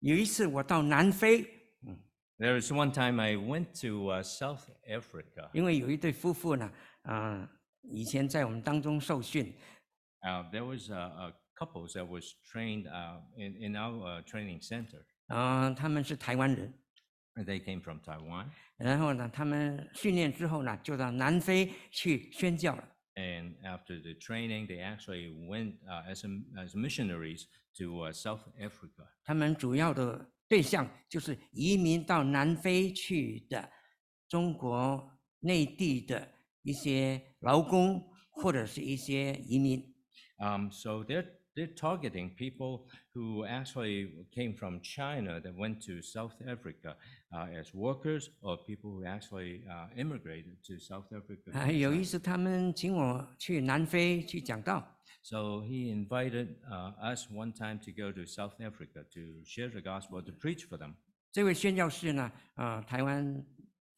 Speaker 1: 有一次我到南非，
Speaker 2: There was one time I went to uh, South Africa.
Speaker 1: 因为有一对夫妇呢，啊， 以前在我们当中受训
Speaker 2: ，Uh, there was a, a couples that was trained uh, in, in our uh, training center.
Speaker 1: 啊，他们是台湾人
Speaker 2: ，And They came from Taiwan.
Speaker 1: 然后呢，他们训练之后呢，就到南非去宣教了。
Speaker 2: And after the training, they actually went uh, as, a, as missionaries to uh, South Africa.
Speaker 1: 他们主要的对象就是移民到南非去的中国内地的一些劳工或者是一些移民。
Speaker 2: Um, so they're, they're targeting people who actually came from China that went to South Africa uh, as workers or people who actually uh, immigrated to South Africa.
Speaker 1: 啊，
Speaker 2: from
Speaker 1: 有一
Speaker 2: China.
Speaker 1: 次他们请我去南非去讲道，
Speaker 2: So he invited uh, us one time to go to South Africa to share the gospel, to preach for them.
Speaker 1: 这位宣教士呢，啊，台湾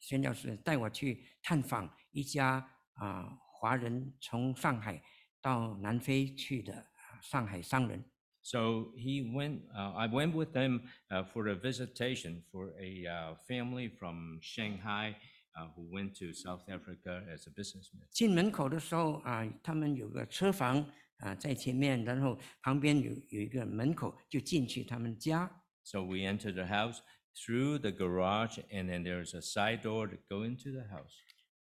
Speaker 1: 宣教士带我去探访一家啊华人从上海到南非去的啊上海商人。
Speaker 2: So he went, uh, I went with them uh, for a visitation for a uh, family from Shanghai uh, who went to South Africa as a businessman.
Speaker 1: 进门口的时候啊，他们有个车房啊在前面，然后旁边有有一个门口，就进去他们家。
Speaker 2: So we entered the house through the garage, and then there's a side door to go into the house.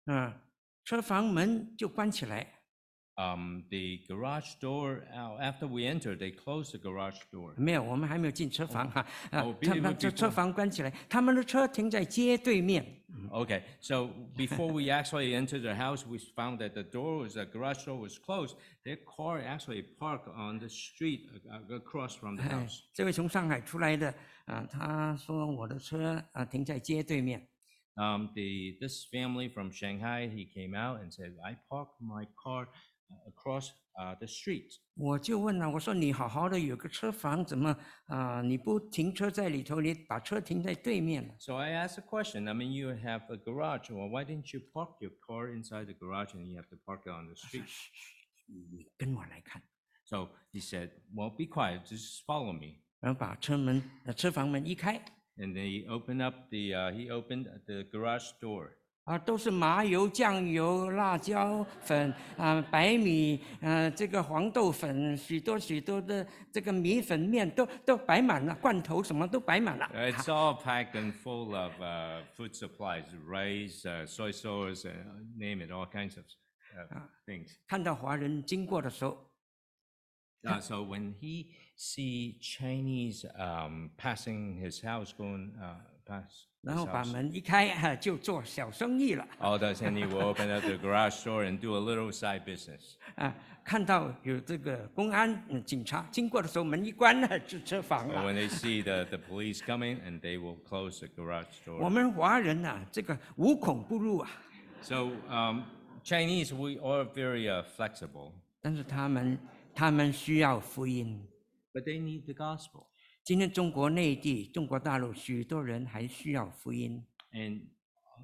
Speaker 1: 啊，车房门就关起来，
Speaker 2: Um, the garage door, uh, after we entered, they closed the garage door.
Speaker 1: 没有，我们还没有进车房哈。啊
Speaker 2: 哦，
Speaker 1: 他
Speaker 2: 别
Speaker 1: 们这车
Speaker 2: 别别
Speaker 1: 房关起来，他们的车停在街对面。
Speaker 2: Okay, so before we actually entered the house, we found that the door was, the garage door was closed. Their car actually parked on the street uh, uh, across from the
Speaker 1: 哎
Speaker 2: house.
Speaker 1: 这位从上海出来的 啊，他说我的车啊停在街对面。
Speaker 2: Um, the, this family from Shanghai, he came out and said, I parked my car uh, across uh, the street.
Speaker 1: 我就问了，我说你好好的有个车房，怎么啊你不停车在里头，你把车停在对面了？
Speaker 2: So I asked a question. I mean, you have a garage. Well, why didn't you park your car inside the garage and you have to park it on the street?
Speaker 1: 你跟我来看，
Speaker 2: So he said, Well, be quiet, just follow me.
Speaker 1: 然后把车门、呃车房门一开
Speaker 2: ，And then he opened up the, uh, he opened the garage door.
Speaker 1: 啊，都是麻油、酱油、辣椒粉啊、白米，呃，这个黄豆粉，许多许多的这个米粉面都都摆满了，罐头什么都摆满了。
Speaker 2: Uh, It's all packed and full of uh, food supplies, rice, uh, soy sauce, uh, name it, all kinds of uh, things.
Speaker 1: 看到华人经过的时候
Speaker 2: ，Uh, so when he see Chinese um, passing his house, going uh, past
Speaker 1: 然
Speaker 2: his
Speaker 1: 后把
Speaker 2: house,
Speaker 1: 门一开，哈、就做小生意了。
Speaker 2: all does and he will open up the garage door and do a little side business. [laughs]
Speaker 1: 啊，看到有这个公安、嗯、警察经过的时候，门一关呢，是车房
Speaker 2: And
Speaker 1: 了。
Speaker 2: when they see the, the police coming, and they will close the garage
Speaker 1: 我
Speaker 2: door.
Speaker 1: 们华人呐、这个无孔不入啊，
Speaker 2: So um, Chinese, we are very uh, flexible,
Speaker 1: 但是他们他们需要福音。
Speaker 2: but they need the gospel.
Speaker 1: 今天中国内地、中国大陆许多人还需要福音。
Speaker 2: And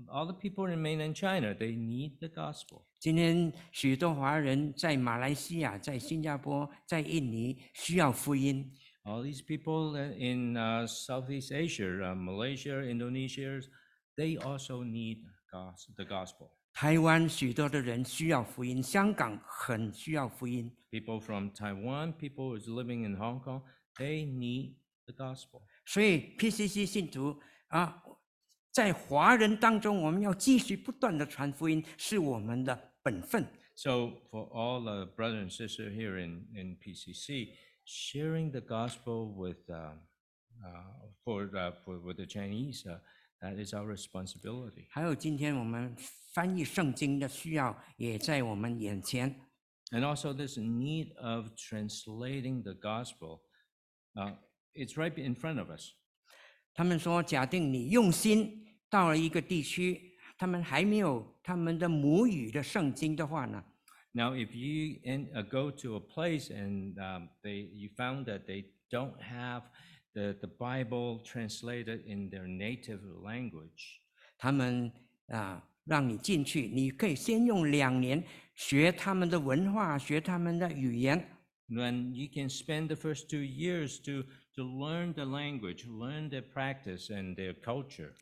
Speaker 2: all the people in mainland China, they need the gospel.
Speaker 1: 今天许多华人在马来西亚、在新加坡、在印尼需要福音。
Speaker 2: All these people uh, in uh, Southeast Asia, uh, Malaysia, Indonesia, they also need gos- the gospel.
Speaker 1: 台湾许多的人需要福音，香港很需要福音。
Speaker 2: People from Taiwan, people who's living in Hong Kong, they need the gospel.
Speaker 1: 所以 PCC 信徒啊，在华人当中，我们要继续不断的传福音，是我们的本分。
Speaker 2: So for all the brother and sister here in, in PCC, sharing the gospel with, uh, uh, for, uh, for, with the Chinese, uh, that is our responsibility.
Speaker 1: 还有今天我们翻译圣经的需要，也在我们眼前。
Speaker 2: And also this need of translating the gospel, uh, it's right in front of us.
Speaker 1: 他们说，假定你用心到了一个地区，他们还没有他们的母语的圣经的话呢，
Speaker 2: Now, if you in, uh, go to a place and um, they, you found that they don't have the, the Bible translated in their native language,
Speaker 1: 他们啊让你进去，你可以先用两年学他们的文化，学他们的语言。
Speaker 2: then you can spend the first two years to, to learn the language, learn their practice and their culture.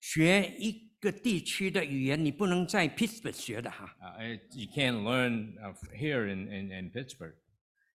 Speaker 1: 学一个地区的语言，你不能在 Pittsburgh 学的哈，
Speaker 2: Uh, it- you can't learn uh, here in, in, in Pittsburgh.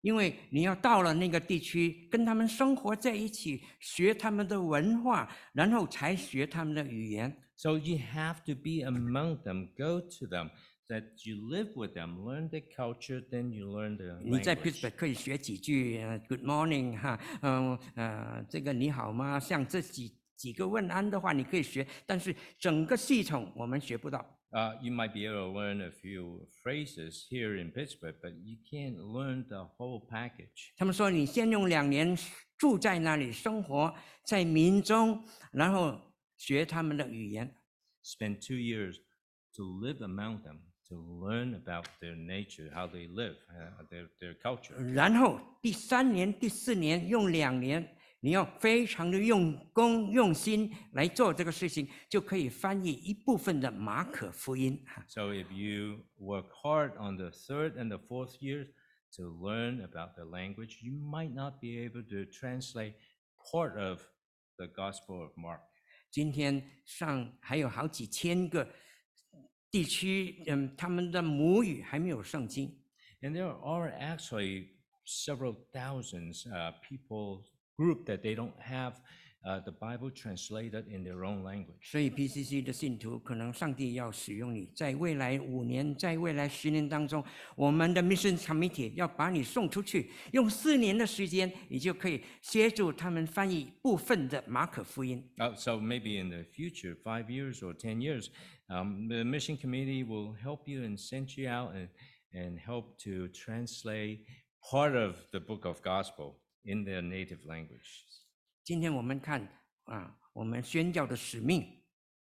Speaker 1: 因为你要到了那个地区，跟他们生活在一起，学他们的文化，然后才学他们的语言。
Speaker 2: So you have to be among them, go to them, that you live with them, learn their culture, then you learn the
Speaker 1: 你在. Pittsburgh 可以学几句呃 Good morning 哈，嗯呃这个你好吗？像这几几个问安的话，你可以学，但是整个系统我们学不到。
Speaker 2: Uh, you might be able to learn a few phrases here in Pittsburgh, but you can't learn the whole package.
Speaker 1: 他们说你先用两年住在那里生活在民中，然后学他们的语言。
Speaker 2: Spend two years to live among them, to learn about their nature, how they live, uh, their, their culture.
Speaker 1: 然后第三年、第四年用两年， 你要非常的用功用心来做这个事情，就可以翻译一部分的马可福音。哈
Speaker 2: So if you work hard on the third and the fourth years to learn about the language, you might not be able to translate part of the Gospel of Mark.
Speaker 1: 今天上还有好几千个地区，嗯，他们的母语还没有圣经。
Speaker 2: And there are actually several thousands uh, people group that they don't have uh, the Bible translated in their own language.
Speaker 1: 所以 PCC 的信徒，可能上帝要使用你，在未来五年，在未来十年当中，我们的 Mission Committee 要把你送出去，用四年的时间，你就可以协助他们翻译部分的马可福音。
Speaker 2: Uh, so maybe in the future, five years or 10 years, um, the mission committee will help you and send you out and, and help to translate part of the book of gospel in their native language.
Speaker 1: 今天我们看啊，我们宣教的使命，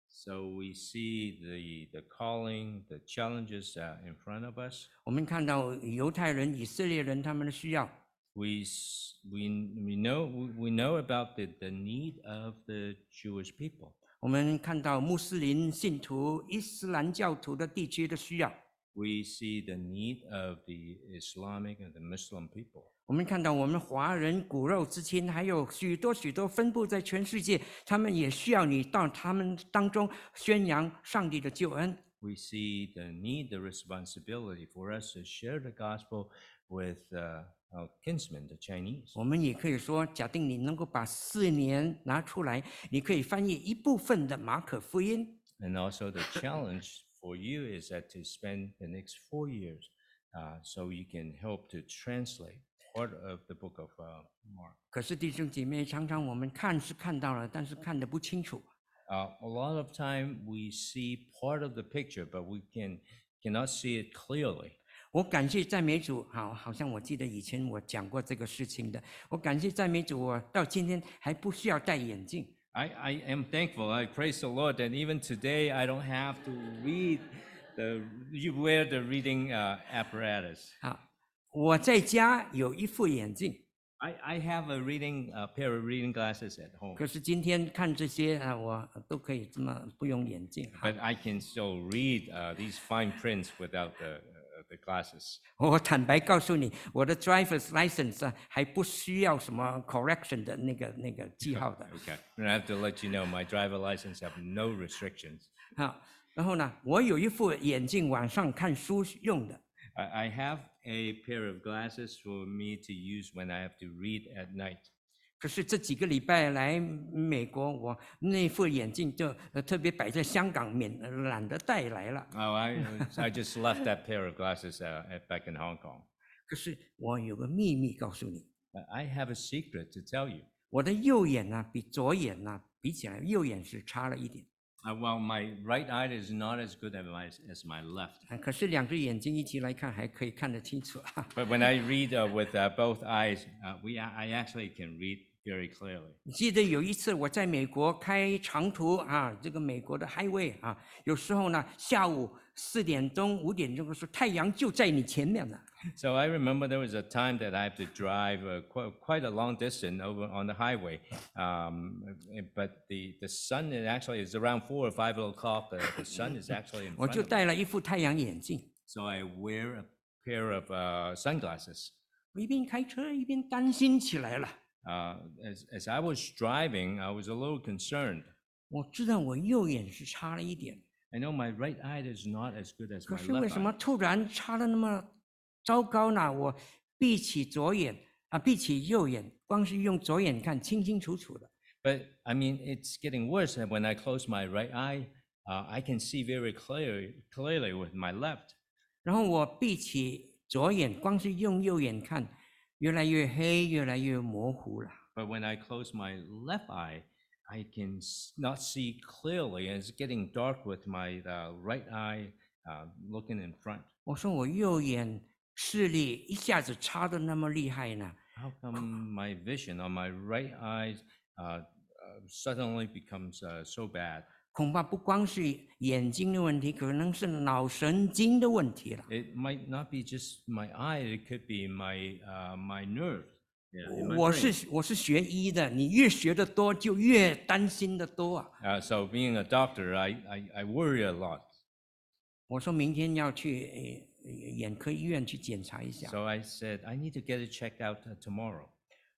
Speaker 2: So we see the, the calling, the challenges uh, in front of us.
Speaker 1: 我们看到犹太人、以色列人他们的需要，
Speaker 2: We, s- we, we, know, we we know about the, the need of the Jewish people.
Speaker 1: 我们看到穆斯林信徒、伊斯兰教徒的地区的需要，
Speaker 2: We see the need of the Islamic and the Muslim people.
Speaker 1: 我们看到我们华人骨肉之亲，还有许多许多分布在全世界，他们也需要你到他们当中宣扬上帝的救恩。
Speaker 2: we see the need, the responsibility for us to share the gospel with uh, our kinsmen, the Chinese.
Speaker 1: 我们也可以说，假定你能够把四年拿出来，你可以翻译一部分的马可福音。
Speaker 2: And also the challenge for you is that to spend the next four years uh, so you can help to translate part of the book of uh, Mark.
Speaker 1: 可是弟兄姐妹，常常我们看是看到了，但是看得不清楚。
Speaker 2: Uh, a lot of time we see part of the picture, but we can cannot see it clearly.
Speaker 1: 我感谢赞美主，好，好像我记得以前我讲过这个事情的。我感谢赞美主，我到今天还不需要戴眼镜。
Speaker 2: I, I am thankful. I praise the Lord that even today I don't have to read the you wear the reading uh, apparatus.
Speaker 1: 好，我在家有一副眼镜，
Speaker 2: I, I have a reading a pair of reading glasses at home,
Speaker 1: 可是今天看这些啊，我都可以这么不用眼镜。好
Speaker 2: but I can still read uh, these fine prints without the uh, the glasses.
Speaker 1: 我坦白告诉你，我的 driver's license 啊，还不需要什么 correction 的那个那个记号的。
Speaker 2: Okay, [laughs] and I have to let you know my driver license have no restrictions.
Speaker 1: 好，然后呢，我有一副眼镜晚上看书用的。
Speaker 2: I, I have a pair of glasses for me to use when I have to read at night.
Speaker 1: 可是这几个礼拜来美国，我那副眼镜就呃特别摆在香港，免呃懒得带来了。
Speaker 2: Oh, I I just left that pair of glasses uh, at, back in Hong Kong.
Speaker 1: 可是我有个秘密告诉你，
Speaker 2: But I have a secret to tell you.
Speaker 1: 我的右眼呢、比左眼呢、比起来，右眼是差了一点。
Speaker 2: Uh, well, my right eye is not as good as my, as my left.
Speaker 1: 啊可是两只眼睛一起来看，还可以看得清楚。
Speaker 2: But when I read uh, with uh, both eyes, uh, we I actually can read very clearly.
Speaker 1: 记得有一次我在美国开长途啊，这个美国的 highway 啊，有时候呢下午四点钟、五点钟的时候，太阳就在你前面了。
Speaker 2: So I remember there was a time that I have to drive uh, quite, quite a long distance over on the highway, um, uh, but the, the sun is actually is around four or five o'clock. The, the sun is actually in
Speaker 1: 我
Speaker 2: front
Speaker 1: 就
Speaker 2: of me.
Speaker 1: 戴了一副太阳眼镜
Speaker 2: ，So I wear a pair of uh, sunglasses.
Speaker 1: 我一边开车一边担心起来了。
Speaker 2: Uh, as, as I was driving, I was a little concerned.
Speaker 1: 我知道我右眼是差了一点，
Speaker 2: I know my right eye is not as good as
Speaker 1: 可
Speaker 2: my
Speaker 1: 是为
Speaker 2: left
Speaker 1: 什
Speaker 2: eye.
Speaker 1: 么突然差的那么糟糕呢？我闭起左眼啊，闭起右眼，光是用左眼看清清楚楚的。
Speaker 2: But I mean, it's getting worse. And when I close my right eye, uh, I can see very clearly, clearly with my left.
Speaker 1: 然后我闭起左眼，光是用右眼看， 越来越黑，越来越模糊了。
Speaker 2: But when I close my left eye, I can s- not see clearly, and it's getting dark with my uh, right eye uh, looking in front.
Speaker 1: 我说我右眼视力一下子差的那么厉害呢？
Speaker 2: How come my vision on my right eye uh, uh, suddenly becomes uh, so bad?
Speaker 1: 恐怕不光是眼睛的问题，可能是脑神经的问题了。
Speaker 2: It might not be just my eye; it could be my uh, my nerve. Yeah,
Speaker 1: 我是我是学医的，你越学的多，就越担心的多啊。
Speaker 2: Uh, so being a doctor, I, I, I worry a lot.
Speaker 1: 我说明天要去呃眼科医院去检查一下。
Speaker 2: So I said, I need to get it checked out uh, tomorrow.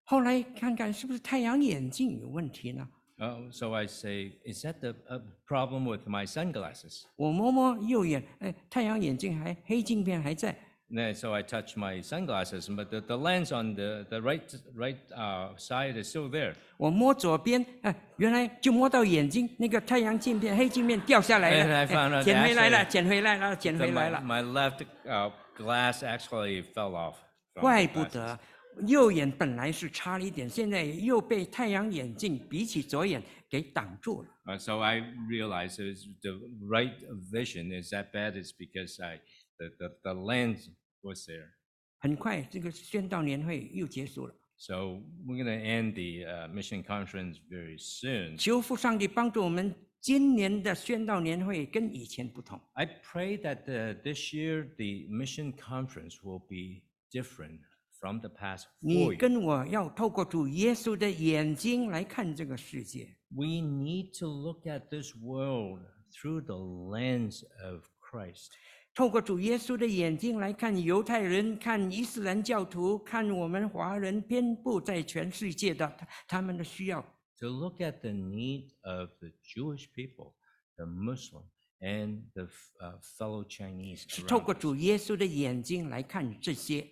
Speaker 1: 后来看看是不是太阳眼镜有问题呢？
Speaker 2: Oh, so I say, is that the uh, problem with my sunglasses?
Speaker 1: 我摸摸右眼，哎，太阳眼镜还黑镜片还在。
Speaker 2: And so I touch my sunglasses, but the, the lens on the, the right right uh, side is still there.
Speaker 1: 我摸左边，哎，原来就摸到眼睛，那个太阳镜片、黑镜片掉下来
Speaker 2: And
Speaker 1: 了， [laughs]
Speaker 2: I found
Speaker 1: 哎
Speaker 2: out
Speaker 1: 捡回来了，
Speaker 2: actually-
Speaker 1: 捡回来了，捡
Speaker 2: So
Speaker 1: 回来
Speaker 2: my,
Speaker 1: 了。
Speaker 2: my left uh, glass actually fell off. from
Speaker 1: 怪
Speaker 2: the
Speaker 1: 不
Speaker 2: glasses.
Speaker 1: 得 右眼本来是差了一点，现在又被太阳眼镜比起左眼给挡住了。
Speaker 2: Uh, so I realized the right vision is that bad is because I the, the, the lens was there.
Speaker 1: 很快，这个宣道年会又结束了。
Speaker 2: So we're going to end the uh, mission conference very soon.
Speaker 1: 求父上帝帮助我们，今年的宣道年会跟以前不同。
Speaker 2: I pray that the, this year the mission conference will be different from the past
Speaker 1: 你
Speaker 2: four years.
Speaker 1: 跟我要透过主耶稣的眼睛来看这个世界。
Speaker 2: We need to look at this world through the lens of Christ.
Speaker 1: 透过主耶稣的眼睛来看犹太人、看伊斯兰教徒、看我们华人遍布在全世界的他他们的需要，
Speaker 2: To look at the need of the Jewish people, the Muslim, and the f- uh, fellow Chinese.
Speaker 1: 是透
Speaker 2: around
Speaker 1: 过
Speaker 2: us.
Speaker 1: 主耶稣的眼睛来看这些。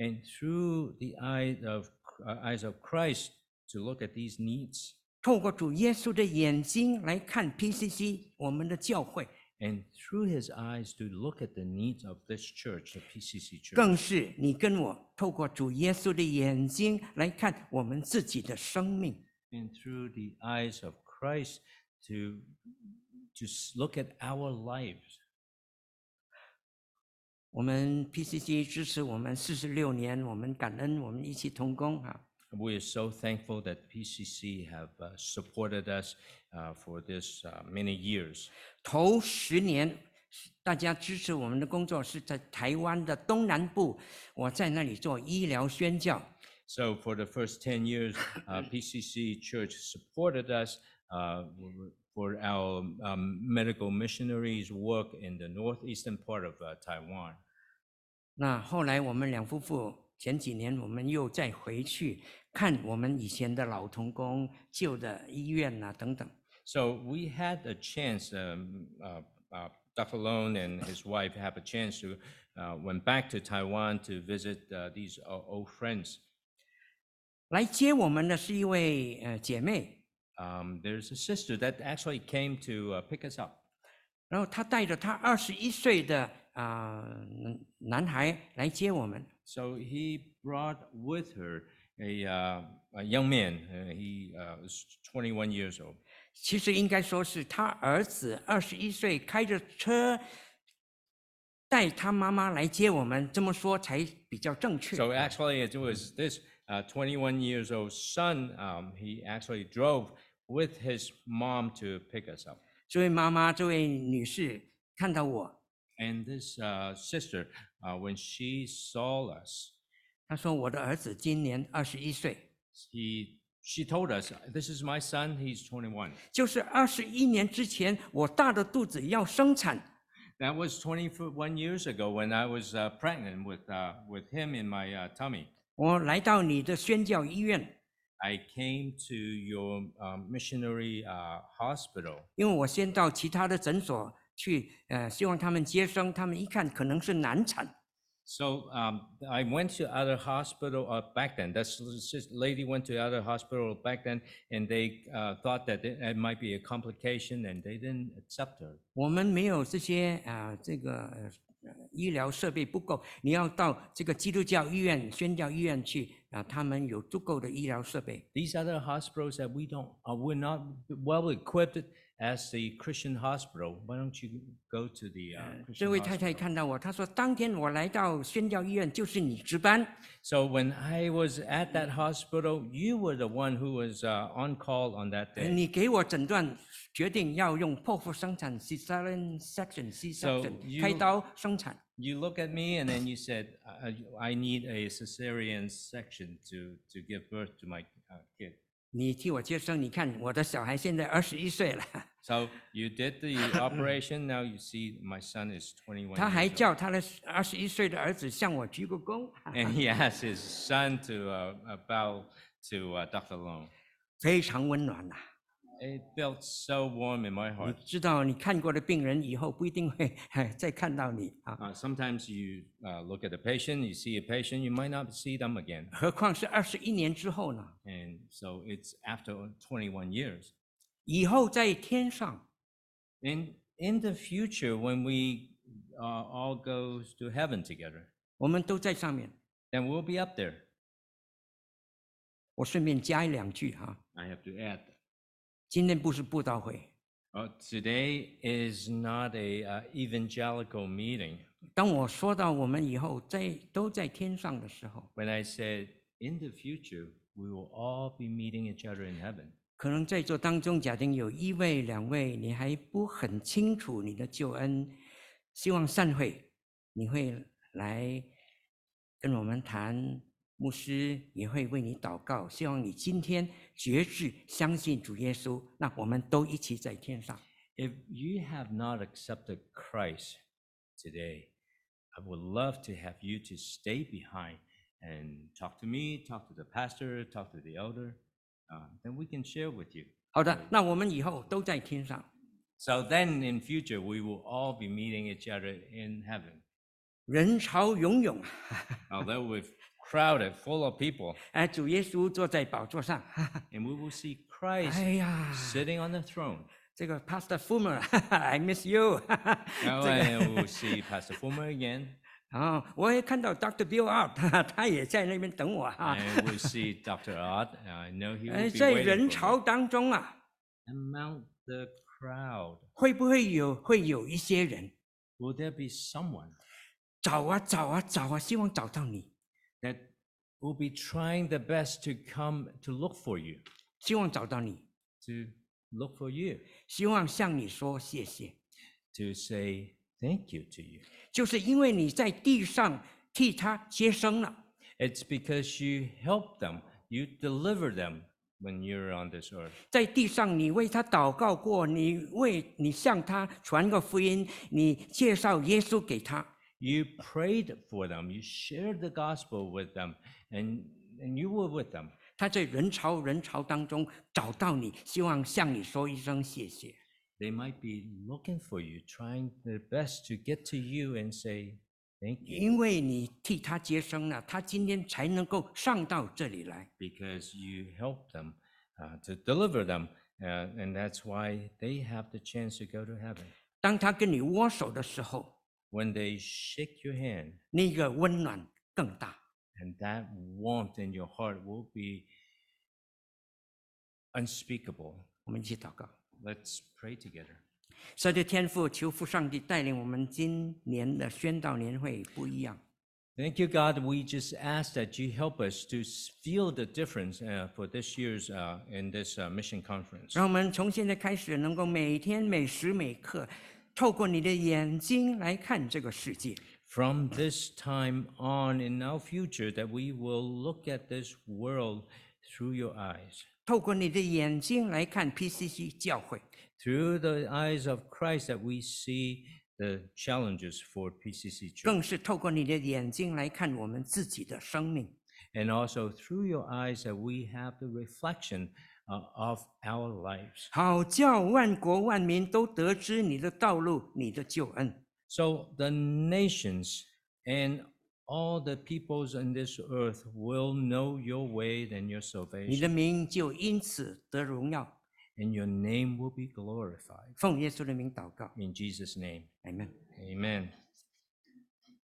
Speaker 2: And through the eye of, uh, eyes of Christ to look at these needs.
Speaker 1: 透过主耶稣的眼睛来看 PCC 我们的教会，
Speaker 2: And through his eyes to look at the needs of this church, the PCC church.
Speaker 1: 更是你跟我透过主耶稣的眼睛来看我们自己的生命。
Speaker 2: and through the eyes of Christ to to s- look at our lives.
Speaker 1: 我们 PCC 支持我们四十六年，我们感恩，我们一起同工哈。
Speaker 2: We are so thankful that PCC have uh, supported us uh, for this uh, many years.
Speaker 1: 头十年，大家支持我们的工作是在台湾的东南部，我在那里做医疗宣教。
Speaker 2: So for the first ten years, uh, PCC Church supported us uh, for our um, medical missionaries work in the northeastern part of uh, Taiwan. So we had a chance, um, uh, uh, Dr. Long and his wife have a chance to uh, went back to Taiwan to visit uh, these uh, old friends.
Speaker 1: 来接我们的是一位呃姐妹，
Speaker 2: Um, there's a sister that actually came to uh, pick us up.
Speaker 1: 然后她带着她二十一岁的啊、男男孩来接我们。
Speaker 2: So he brought with her a, uh, a young man. Uh, he uh, was 21 years old.
Speaker 1: 其实应该说是他儿子二十一岁开着车带他妈妈来接我们，这么说才比较正确。
Speaker 2: So actually, it was this uh, 21 years old son. Um, he actually drove with his mom to pick us up.
Speaker 1: 这位妈妈，这位女士看到我，
Speaker 2: And this uh, sister, uh, when she saw us,
Speaker 1: 她说我的儿子今年二十一岁，
Speaker 2: he she told us, "This is my son. He's 21."
Speaker 1: 就是二十一年之前我大的肚子要生产，
Speaker 2: That was 21 years ago when I was uh, pregnant with uh, with him in my uh, tummy.
Speaker 1: 我来到你的宣教医院，
Speaker 2: I came to your um, missionary uh, hospital
Speaker 1: 因为我先到其他的诊所去，呃，希望他们接生，他们一看可能是难产，
Speaker 2: So um, I went to other hospital uh, back then. This this lady went to other hospital back then, and they uh, thought that it, it might be a complication, and they didn't accept her.
Speaker 1: 我们没有这些啊、这个呃医疗设备不够，你要到这个基督教医院、宣教医院去 啊、他们有足够的医疗设备。
Speaker 2: These other hospitals that we don't, uh, we're not well equipped as the Christian hospital. Why don't you go to the uh,
Speaker 1: 这
Speaker 2: Christian
Speaker 1: 位太太
Speaker 2: hospital?
Speaker 1: 看到我，她说：“当天我来到宣教医院，就是你值班。
Speaker 2: So when I was at that hospital, you were the one who was uh, on call on that
Speaker 1: 呃
Speaker 2: day.
Speaker 1: 你给我诊断， 决定要用剖腹生产 （cesarean section） C
Speaker 2: So
Speaker 1: section
Speaker 2: you-
Speaker 1: 开刀生产。
Speaker 2: You look at me and then you said, I, I need a cesarean section to, to give birth to my uh, kid.
Speaker 1: 你替我接生，你看我的小孩现在二十一岁了，
Speaker 2: So you did the [laughs] operation. Now you see my son is 21
Speaker 1: 他还
Speaker 2: years old.
Speaker 1: 叫他的二十一岁的儿子向我鞠个躬，
Speaker 2: And he asked his son to uh, uh, bow to uh, Dr. Long.
Speaker 1: 非常温暖呐、
Speaker 2: It felt so warm in my
Speaker 1: 你
Speaker 2: heart.
Speaker 1: 知道，你看过的病人以后不一定会再看到你啊，
Speaker 2: Uh, sometimes you uh, look at a patient, you see a patient, you might not see them again.
Speaker 1: 何况是二十一年之后呢？
Speaker 2: And so it's after 21 years.
Speaker 1: 以后在天上，
Speaker 2: In, in the future, when we uh, all go to heaven together,
Speaker 1: 我们都在上面。
Speaker 2: then we'll be up there.
Speaker 1: 我顺便加一两句哈、
Speaker 2: I have to add.
Speaker 1: 今天不是布道会。
Speaker 2: Uh, today is not a uh, evangelical meeting.
Speaker 1: 当我说到我们以后在都在天上的时候
Speaker 2: ，When I said in the future, we will all be meeting each other in heaven.
Speaker 1: 可能在座当中，假定有一位、两位，你还不很清楚你的救恩，希望散会你会来跟我们谈，牧师也会为你祷告，希望你今天决志相信主耶稣，那我们都一起在天上。
Speaker 2: If you have not accepted Christ today, I would love to have you to stay behind and talk to me, talk to the pastor, talk to the elder. Uh, then we can share with you.
Speaker 1: 好的，那我们以后都在天上。
Speaker 2: So then in future, we will all be meeting each other in heaven.
Speaker 1: 人潮涌涌，
Speaker 2: Although we're crowded, full of people.
Speaker 1: 哎，主耶稣坐在宝座上，哈哈 [laughs]
Speaker 2: And we will see Christ sitting on the throne.
Speaker 1: 这个 Pastor Fulmer，I [laughs] miss you，哈
Speaker 2: 哈 Now [laughs] will see Pastor Fulmer again.
Speaker 1: 然后我也看到 Dr. Bill Up，哈哈他也在那边等我哈。
Speaker 2: I will see Dr. Art. I know he will be waiting
Speaker 1: 人
Speaker 2: for me.
Speaker 1: 当中啊
Speaker 2: ，Among the crowd,
Speaker 1: 会不会有会有一些人
Speaker 2: will there be someone? that will be trying their best to come to look for you,
Speaker 1: 希望找到你，
Speaker 2: to look for you,
Speaker 1: 希望向你说谢谢，
Speaker 2: to say thank you to you?
Speaker 1: 就是因为你在地上替他接生了，
Speaker 2: It's because you help them, you deliver them when you're on this earth.
Speaker 1: 在地上你为他祷告过，你为你向他传个福音，你介绍耶稣给他，
Speaker 2: You prayed for them, you shared the gospel with them, and, and you were with them.
Speaker 1: 他在人潮人潮当中找到你，希望向你说一声谢谢。
Speaker 2: They might be looking for you, trying their best to get to you and say thank you
Speaker 1: 因为你替他接生了，他今天才能够上到这里来。
Speaker 2: because you helped them uh, to deliver them. Uh, and that's why they have the chance to go to heaven.
Speaker 1: 当他跟你握手的时候，
Speaker 2: When they shake your hand,
Speaker 1: 那个温暖更大。
Speaker 2: and that warmth in your heart will be unspeakable.
Speaker 1: 我们一起祷告。
Speaker 2: Let's pray together.
Speaker 1: 神的天父，求父上帝带领我们今年的宣道年会不一样。
Speaker 2: Thank you, God. We just ask that you help us to s- feel the difference uh, for this year's uh, in this uh, mission conference.
Speaker 1: 让我们从现在开始，能够每天每时每刻， 透过你的眼睛来看这个世界，
Speaker 2: From this time on in our future, that we will look at this world through your eyes,
Speaker 1: 透过你的眼睛来看 PCC 教会，
Speaker 2: through the eyes of Christ, that we see the challenges for PCC Church,
Speaker 1: 更是透过你的眼睛来看我们自己的生命。
Speaker 2: and also through your eyes that we have the reflection uh, of our lives.
Speaker 1: 好叫万国万民都得知你的道路，你的救恩。
Speaker 2: So the nations and all the peoples in this earth will know your way and your
Speaker 1: 你的
Speaker 2: salvation,
Speaker 1: 名就因此得荣耀。
Speaker 2: and your name will be glorified.
Speaker 1: 奉耶稣的名祷告
Speaker 2: In Jesus' name,
Speaker 1: ，amen。
Speaker 2: amen.